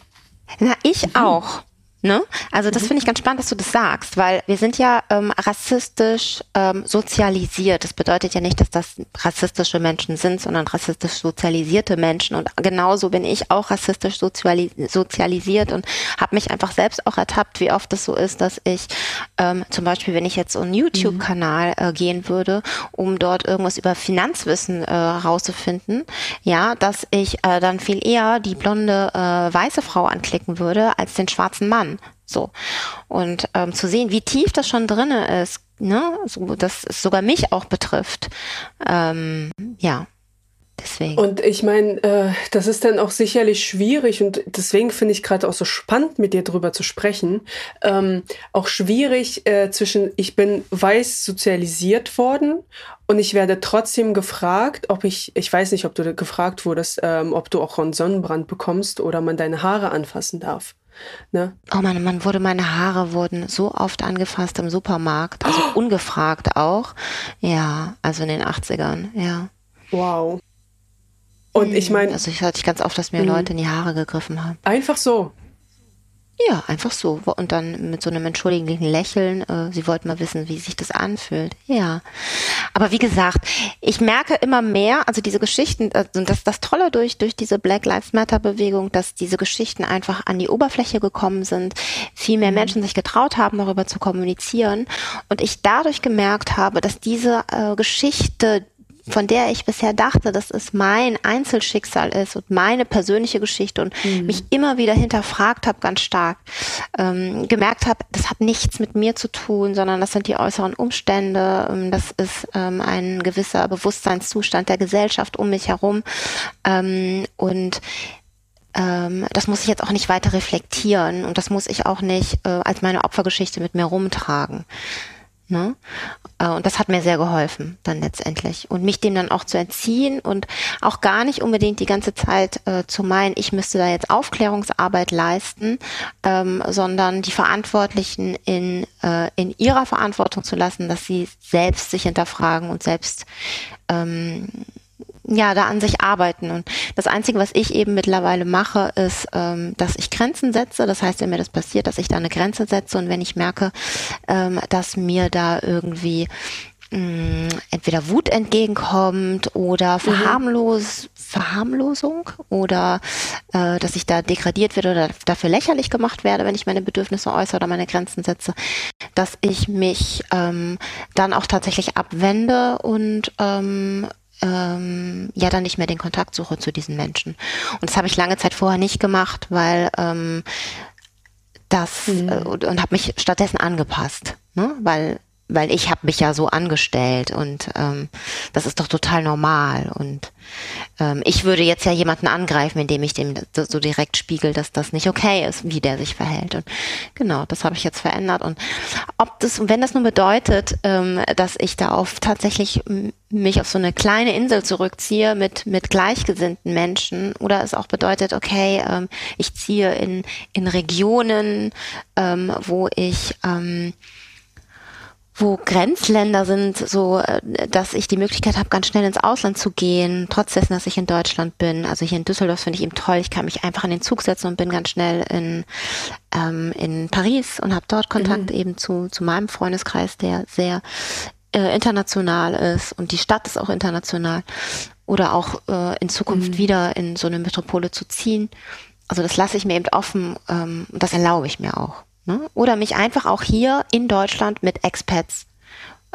Na, ich mhm. auch. Ne? Also das mhm. finde ich ganz spannend, dass du das sagst, weil wir sind ja ähm, rassistisch ähm, sozialisiert. Das bedeutet ja nicht, dass das rassistische Menschen sind, sondern rassistisch sozialisierte Menschen. Und genauso bin ich auch rassistisch sozialis sozialisiert und habe mich einfach selbst auch ertappt, wie oft es so ist, dass ich ähm, zum Beispiel, wenn ich jetzt so einen YouTube-Kanal äh, gehen würde, um dort irgendwas über Finanzwissen äh, rauszufinden, ja, dass ich äh, dann viel eher die blonde äh, weiße Frau anklicken würde als den schwarzen Mann. So. Und ähm, zu sehen, wie tief das schon drinne ist, ne, so, dass es sogar mich auch betrifft. Ähm, ja. Deswegen. Und ich meine, äh, das ist dann auch sicherlich schwierig und deswegen finde ich gerade auch so spannend, mit dir drüber zu sprechen. Ähm, auch schwierig äh, zwischen, ich bin weiß sozialisiert worden und ich werde trotzdem gefragt, ob ich, ich weiß nicht, ob du gefragt wurdest, ähm, ob du auch einen Sonnenbrand bekommst oder man deine Haare anfassen darf. Ne? Oh Mann, man wurde, meine Haare wurden so oft angefasst im Supermarkt, also oh. ungefragt auch. Ja, also in den 80ern, ja. Wow. Und ich meine. Also ich hatte ganz oft, dass mir mhm. Leute in die Haare gegriffen haben. Einfach so. Ja, einfach so. Und dann mit so einem entschuldigenden Lächeln, äh, sie wollten mal wissen, wie sich das anfühlt. Ja. Aber wie gesagt, ich merke immer mehr, also diese Geschichten, also das, das Tolle durch, durch diese Black Lives Matter Bewegung, dass diese Geschichten einfach an die Oberfläche gekommen sind, viel mehr mhm. Menschen sich getraut haben, darüber zu kommunizieren. Und ich dadurch gemerkt habe, dass diese äh, Geschichte, von der ich bisher dachte, dass es mein Einzelschicksal ist und meine persönliche Geschichte und mhm. mich immer wieder hinterfragt habe, ganz stark, ähm, gemerkt habe, das hat nichts mit mir zu tun, sondern das sind die äußeren Umstände, ähm, das ist ähm, ein gewisser Bewusstseinszustand der Gesellschaft um mich herum ähm, und ähm, das muss ich jetzt auch nicht weiter reflektieren und das muss ich auch nicht äh, als meine Opfergeschichte mit mir rumtragen. Ne? Äh, und das hat mir sehr geholfen dann letztendlich. Und mich dem dann auch zu entziehen und auch gar nicht unbedingt die ganze Zeit äh, zu meinen, ich müsste da jetzt Aufklärungsarbeit leisten, ähm, sondern die Verantwortlichen in, äh, in ihrer Verantwortung zu lassen, dass sie selbst sich hinterfragen und selbst ähm, ja, da an sich arbeiten. Und das Einzige, was ich eben mittlerweile mache, ist, ähm, dass ich Grenzen setze. Das heißt, wenn mir das passiert, dass ich da eine Grenze setze und wenn ich merke, ähm, dass mir da irgendwie mh, mm, entweder Wut entgegenkommt oder mhm. Verharmlos, Verharmlosung oder äh, dass ich da degradiert werde oder dafür lächerlich gemacht werde, wenn ich meine Bedürfnisse äußere oder meine Grenzen setze, dass ich mich ähm, dann auch tatsächlich abwende und ähm, ähm, ja dann nicht mehr den Kontakt suche zu diesen Menschen. Und das habe ich lange Zeit vorher nicht gemacht, weil ähm, das mhm. äh, und, und habe mich stattdessen angepasst, ne? weil weil ich habe mich ja so angestellt und ähm, das ist doch total normal. Und ähm, ich würde jetzt ja jemanden angreifen, indem ich dem so direkt spiegel, dass das nicht okay ist, wie der sich verhält. Und genau, das habe ich jetzt verändert. Und ob das, wenn das nun bedeutet, ähm, dass ich da auf tatsächlich mich auf so eine kleine Insel zurückziehe mit, mit gleichgesinnten Menschen oder es auch bedeutet, okay, ähm, ich ziehe in, in Regionen, ähm, wo ich ähm, wo Grenzländer sind, so äh, dass ich die Möglichkeit habe, ganz schnell ins Ausland zu gehen, trotz dessen, dass ich in Deutschland bin. Also hier in Düsseldorf finde ich eben toll. Ich kann mich einfach in den Zug setzen und bin ganz schnell in, ähm, in Paris und habe dort Kontakt mhm. eben zu, zu meinem Freundeskreis, der sehr äh, international ist und die Stadt ist auch international. Oder auch äh, in Zukunft mhm. wieder in so eine Metropole zu ziehen. Also das lasse ich mir eben offen ähm, und das erlaube ich mir auch. Ne? Oder mich einfach auch hier in Deutschland mit Expats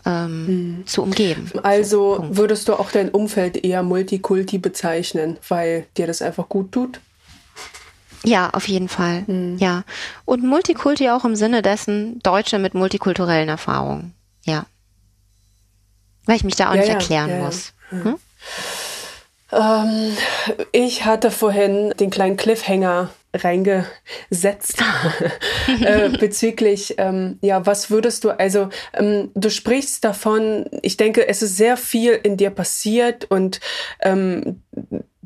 ähm, hm. zu umgeben. Also so, würdest du auch dein Umfeld eher Multikulti bezeichnen, weil dir das einfach gut tut? Ja, auf jeden Fall. Hm. Ja. Und Multikulti auch im Sinne dessen Deutsche mit multikulturellen Erfahrungen. Ja. Weil ich mich da auch ja, nicht ja, erklären ja, muss. Hm? Ähm, ich hatte vorhin den kleinen Cliffhanger reingesetzt. Äh, bezüglich, ähm, ja, was würdest du, also ähm, du sprichst davon, ich denke, es ist sehr viel in dir passiert und ähm,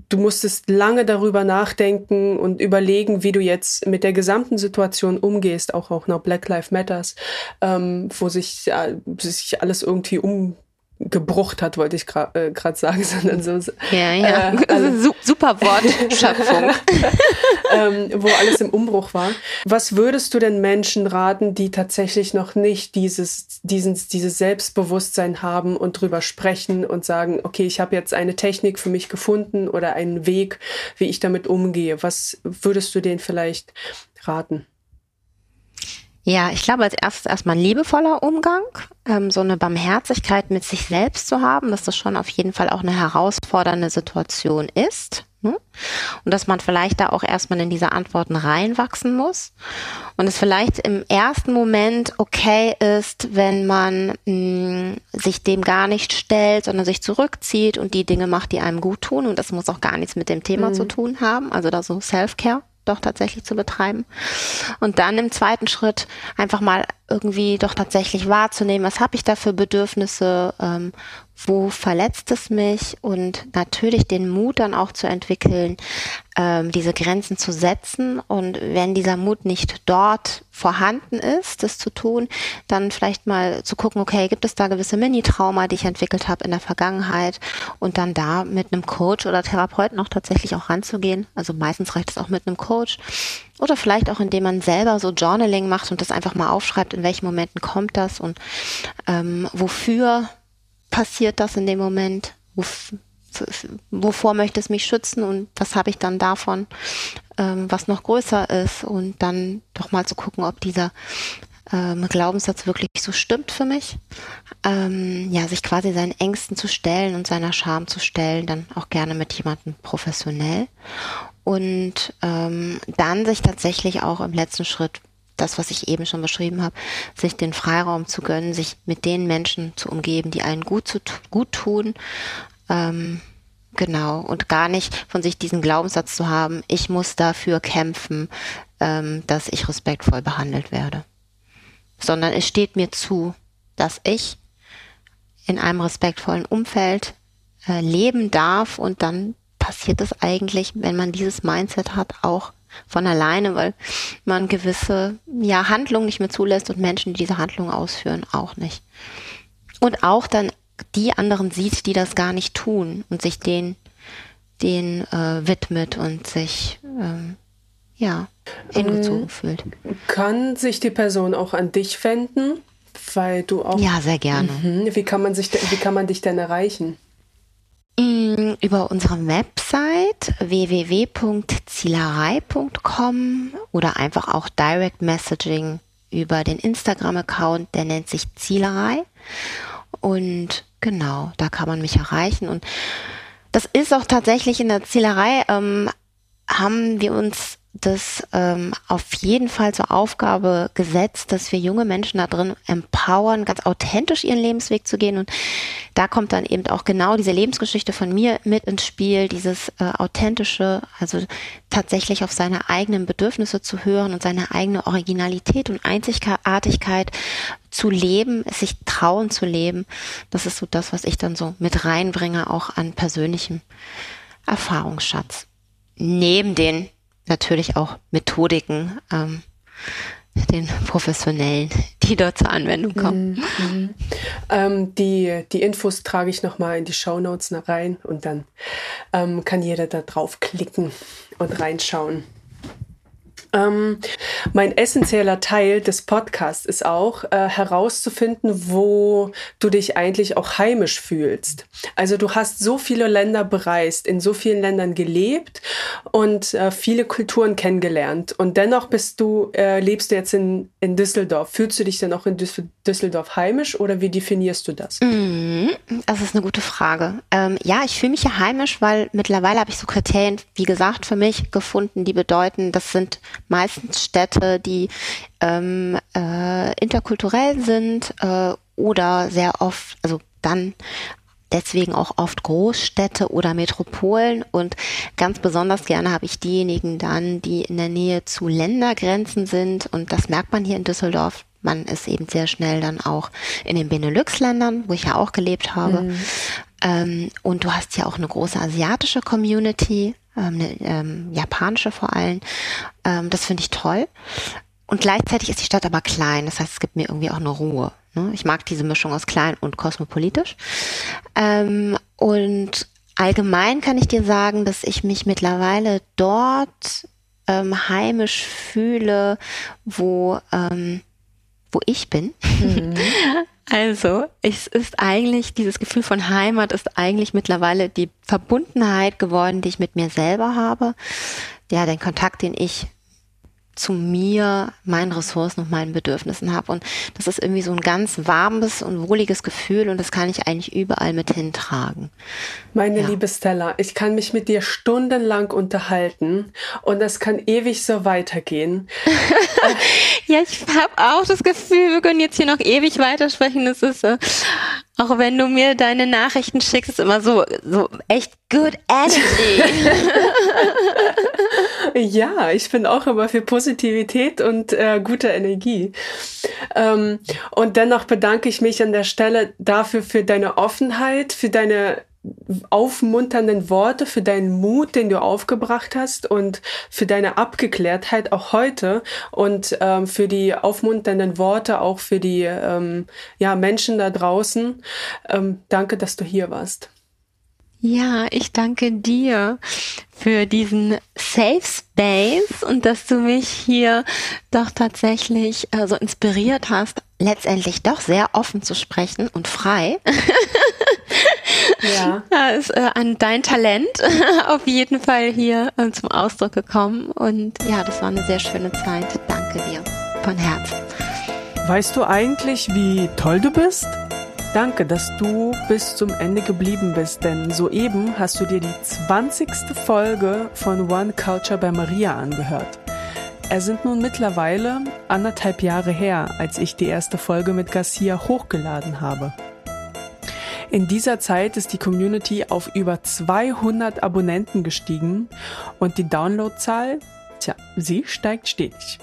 du musstest lange darüber nachdenken und überlegen, wie du jetzt mit der gesamten Situation umgehst, auch auch nach Black Lives Matters, ähm, wo sich, äh, sich alles irgendwie um gebrucht hat, wollte ich gerade äh, sagen, sondern so. Ja, ja. Äh, also, super Wortschöpfung. ähm, wo alles im Umbruch war. Was würdest du denn Menschen raten, die tatsächlich noch nicht dieses, diesen, dieses Selbstbewusstsein haben und drüber sprechen und sagen, okay, ich habe jetzt eine Technik für mich gefunden oder einen Weg, wie ich damit umgehe? Was würdest du denen vielleicht raten? Ja, ich glaube, als erstes erstmal ein liebevoller Umgang, ähm, so eine Barmherzigkeit mit sich selbst zu haben, dass das schon auf jeden Fall auch eine herausfordernde Situation ist. Ne? Und dass man vielleicht da auch erstmal in diese Antworten reinwachsen muss. Und es vielleicht im ersten Moment okay ist, wenn man mh, mm, sich dem gar nicht stellt, sondern sich zurückzieht und die Dinge macht, die einem gut tun. Und das muss auch gar nichts mit dem Thema mhm. zu tun haben. Also da so Self-Care doch tatsächlich zu betreiben. Und dann im zweiten Schritt einfach mal irgendwie doch tatsächlich wahrzunehmen, was habe ich da für Bedürfnisse, ähm, wo verletzt es mich und natürlich den Mut dann auch zu entwickeln, ähm, diese Grenzen zu setzen. Und wenn dieser Mut nicht dort vorhanden ist, das zu tun, dann vielleicht mal zu gucken, okay, gibt es da gewisse Mini-Trauma, die ich entwickelt habe in der Vergangenheit und dann da mit einem Coach oder Therapeuten auch tatsächlich auch ranzugehen. Also meistens reicht es auch mit einem Coach. Oder vielleicht auch, indem man selber so Journaling macht und das einfach mal aufschreibt, in welchen Momenten kommt das und ähm, wofür passiert das in dem Moment? Wof wovor möchte es mich schützen und was habe ich dann davon, ähm, was noch größer ist und dann doch mal zu gucken, ob dieser ähm, Glaubenssatz wirklich so stimmt für mich. Ähm, ja, sich quasi seinen Ängsten zu stellen und seiner Scham zu stellen, dann auch gerne mit jemandem professionell. Und ähm, dann sich tatsächlich auch im letzten Schritt das, was ich eben schon beschrieben habe, sich den Freiraum zu gönnen, sich mit den Menschen zu umgeben, die einen gut, zu, gut tun. Ähm, genau. Und gar nicht von sich diesen Glaubenssatz zu haben, ich muss dafür kämpfen, ähm, dass ich respektvoll behandelt werde. Sondern es steht mir zu, dass ich in einem respektvollen Umfeld äh, leben darf und dann passiert es eigentlich, wenn man dieses Mindset hat, auch von alleine, weil man gewisse ja, Handlungen nicht mehr zulässt und Menschen, die diese Handlungen ausführen, auch nicht. Und auch dann die anderen sieht, die das gar nicht tun und sich den, den äh, widmet und sich ähm, ja hingezogen ähm, fühlt. Kann sich die Person auch an dich wenden? Weil du auch. Ja, sehr gerne. Mhm. Wie kann man sich, wie kann man dich denn erreichen? Mm, über unsere Website www.zielerei.com oder einfach auch Direct Messaging über den Instagram-Account, der nennt sich Zielerei. Und genau, da kann man mich erreichen. Und das ist auch tatsächlich in der Zielerei, ähm, haben wir uns das ähm, auf jeden Fall zur Aufgabe gesetzt, dass wir junge Menschen da drin empowern, ganz authentisch ihren Lebensweg zu gehen. Und da kommt dann eben auch genau diese Lebensgeschichte von mir mit ins Spiel, dieses äh, authentische, also tatsächlich auf seine eigenen Bedürfnisse zu hören und seine eigene Originalität und Einzigartigkeit zu leben, sich trauen zu leben. Das ist so das, was ich dann so mit reinbringe, auch an persönlichem Erfahrungsschatz. Neben den natürlich auch Methodiken, ähm, den Professionellen, die dort zur Anwendung kommen. Mhm. Ähm, die, die Infos trage ich nochmal in die Show Notes rein und dann ähm, kann jeder da drauf klicken und reinschauen. Ähm, mein essentieller Teil des Podcasts ist auch äh, herauszufinden, wo du dich eigentlich auch heimisch fühlst. Also du hast so viele Länder bereist, in so vielen Ländern gelebt und äh, viele Kulturen kennengelernt. Und dennoch bist du, äh, lebst du jetzt in, in Düsseldorf. Fühlst du dich denn auch in Düsseldorf heimisch oder wie definierst du das? Mhm, das ist eine gute Frage. Ähm, ja, ich fühle mich hier heimisch, weil mittlerweile habe ich so Kriterien, wie gesagt, für mich gefunden, die bedeuten, das sind meistens Städte, die ähm, äh, interkulturell sind äh, oder sehr oft, also dann deswegen auch oft Großstädte oder Metropolen und ganz besonders gerne habe ich diejenigen dann, die in der Nähe zu Ländergrenzen sind und das merkt man hier in Düsseldorf. Man ist eben sehr schnell dann auch in den Benelux-Ländern, wo ich ja auch gelebt habe. Mhm. Ähm, und du hast ja auch eine große asiatische Community, eine ähm, japanische vor allem. Ähm, das finde ich toll. Und gleichzeitig ist die Stadt aber klein. Das heißt, es gibt mir irgendwie auch eine Ruhe. Ne? Ich mag diese Mischung aus klein und kosmopolitisch. Ähm, und allgemein kann ich dir sagen, dass ich mich mittlerweile dort ähm, heimisch fühle, wo, ähm, wo ich bin. Mhm. Also, es ist eigentlich, dieses Gefühl von Heimat ist eigentlich mittlerweile die Verbundenheit geworden, die ich mit mir selber habe. Ja, den Kontakt, den ich zu mir, meinen Ressourcen und meinen Bedürfnissen habe. Und das ist irgendwie so ein ganz warmes und wohliges Gefühl und das kann ich eigentlich überall mit hintragen. Meine ja. liebe Stella, ich kann mich mit dir stundenlang unterhalten und das kann ewig so weitergehen. ja, ich habe auch das Gefühl, wir können jetzt hier noch ewig weitersprechen. Das ist so. Auch wenn du mir deine Nachrichten schickst, ist immer so, so echt good energy. ja, ich bin auch immer für Positivität und äh, gute Energie. Ähm, und dennoch bedanke ich mich an der Stelle dafür für deine Offenheit, für deine aufmunternden Worte, für deinen Mut, den du aufgebracht hast und für deine Abgeklärtheit auch heute und ähm, für die aufmunternden Worte auch für die ähm, ja, Menschen da draußen. Ähm, danke, dass du hier warst. Ja, ich danke dir für diesen Safe Space und dass du mich hier doch tatsächlich äh, so inspiriert hast, letztendlich doch sehr offen zu sprechen und frei. ja. ja ist äh, an dein Talent auf jeden Fall hier äh, zum Ausdruck gekommen und ja, das war eine sehr schöne Zeit. Danke dir von Herzen. Weißt du eigentlich, wie toll du bist? Danke, dass du bis zum Ende geblieben bist, denn soeben hast du dir die 20. Folge von One Culture bei Maria angehört. Es sind nun mittlerweile anderthalb Jahre her, als ich die erste Folge mit Garcia hochgeladen habe. In dieser Zeit ist die Community auf über 200 Abonnenten gestiegen. Und die Downloadzahl, tja, sie steigt stetig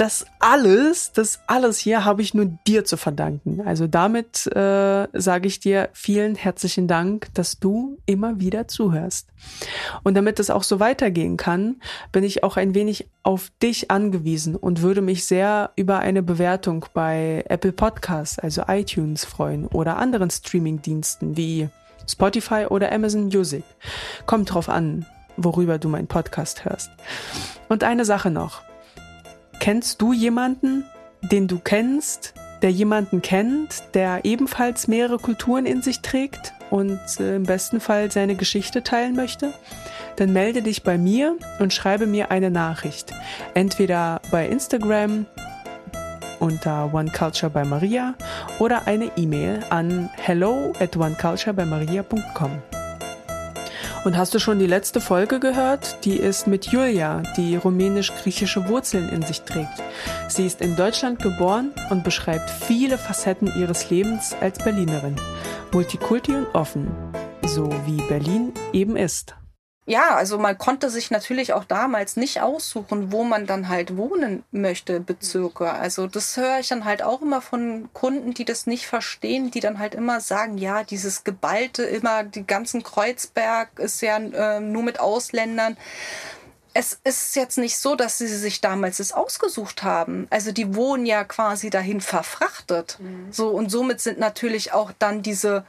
das alles, das alles hier habe ich nur dir zu verdanken. Also damit äh, sage ich dir vielen herzlichen Dank, dass du immer wieder zuhörst. Und damit es auch so weitergehen kann, bin ich auch ein wenig auf dich angewiesen und würde mich sehr über eine Bewertung bei Apple Podcasts, also iTunes freuen oder anderen Streamingdiensten wie Spotify oder Amazon Music. Kommt drauf an, worüber du meinen Podcast hörst. Und eine Sache noch. Kennst du jemanden, den du kennst, der jemanden kennt, der ebenfalls mehrere Kulturen in sich trägt und äh, im besten Fall seine Geschichte teilen möchte? Dann melde dich bei mir und schreibe mir eine Nachricht. Entweder bei Instagram unter One Culture by Maria oder eine E-Mail an hello at oneculturebymaria.com. Und hast du schon die letzte Folge gehört? Die ist mit Julia, die rumänisch-griechische Wurzeln in sich trägt. Sie ist in Deutschland geboren und beschreibt viele Facetten ihres Lebens als Berlinerin. Multikulti und offen, so wie Berlin eben ist ja, also man konnte sich natürlich auch damals nicht aussuchen, wo man dann halt wohnen möchte, Bezirke. Also das höre ich dann halt auch immer von Kunden, die das nicht verstehen, die dann halt immer sagen, ja, dieses Geballte immer, die ganzen Kreuzberg ist ja äh, nur mit Ausländern. es ist jetzt nicht so, dass sie sich damals es ausgesucht haben. Also die wohnen ja quasi dahin verfrachtet. Mhm. So und somit sind natürlich auch dann diese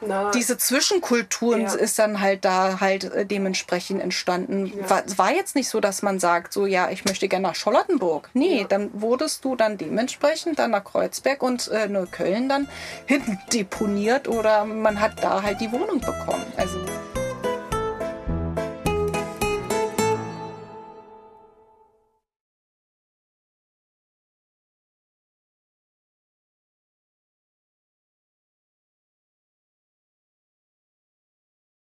na, diese Zwischenkulturen ja. ist dann halt da halt äh, dementsprechend entstanden. Ja. War, war, jetzt nicht so, dass man sagt, so ja, ich möchte gerne nach Charlottenburg. Nee, ja. dann wurdest du dann dementsprechend dann nach Kreuzberg und äh, Neukölln dann hinten deponiert oder man hat da halt die Wohnung bekommen. Also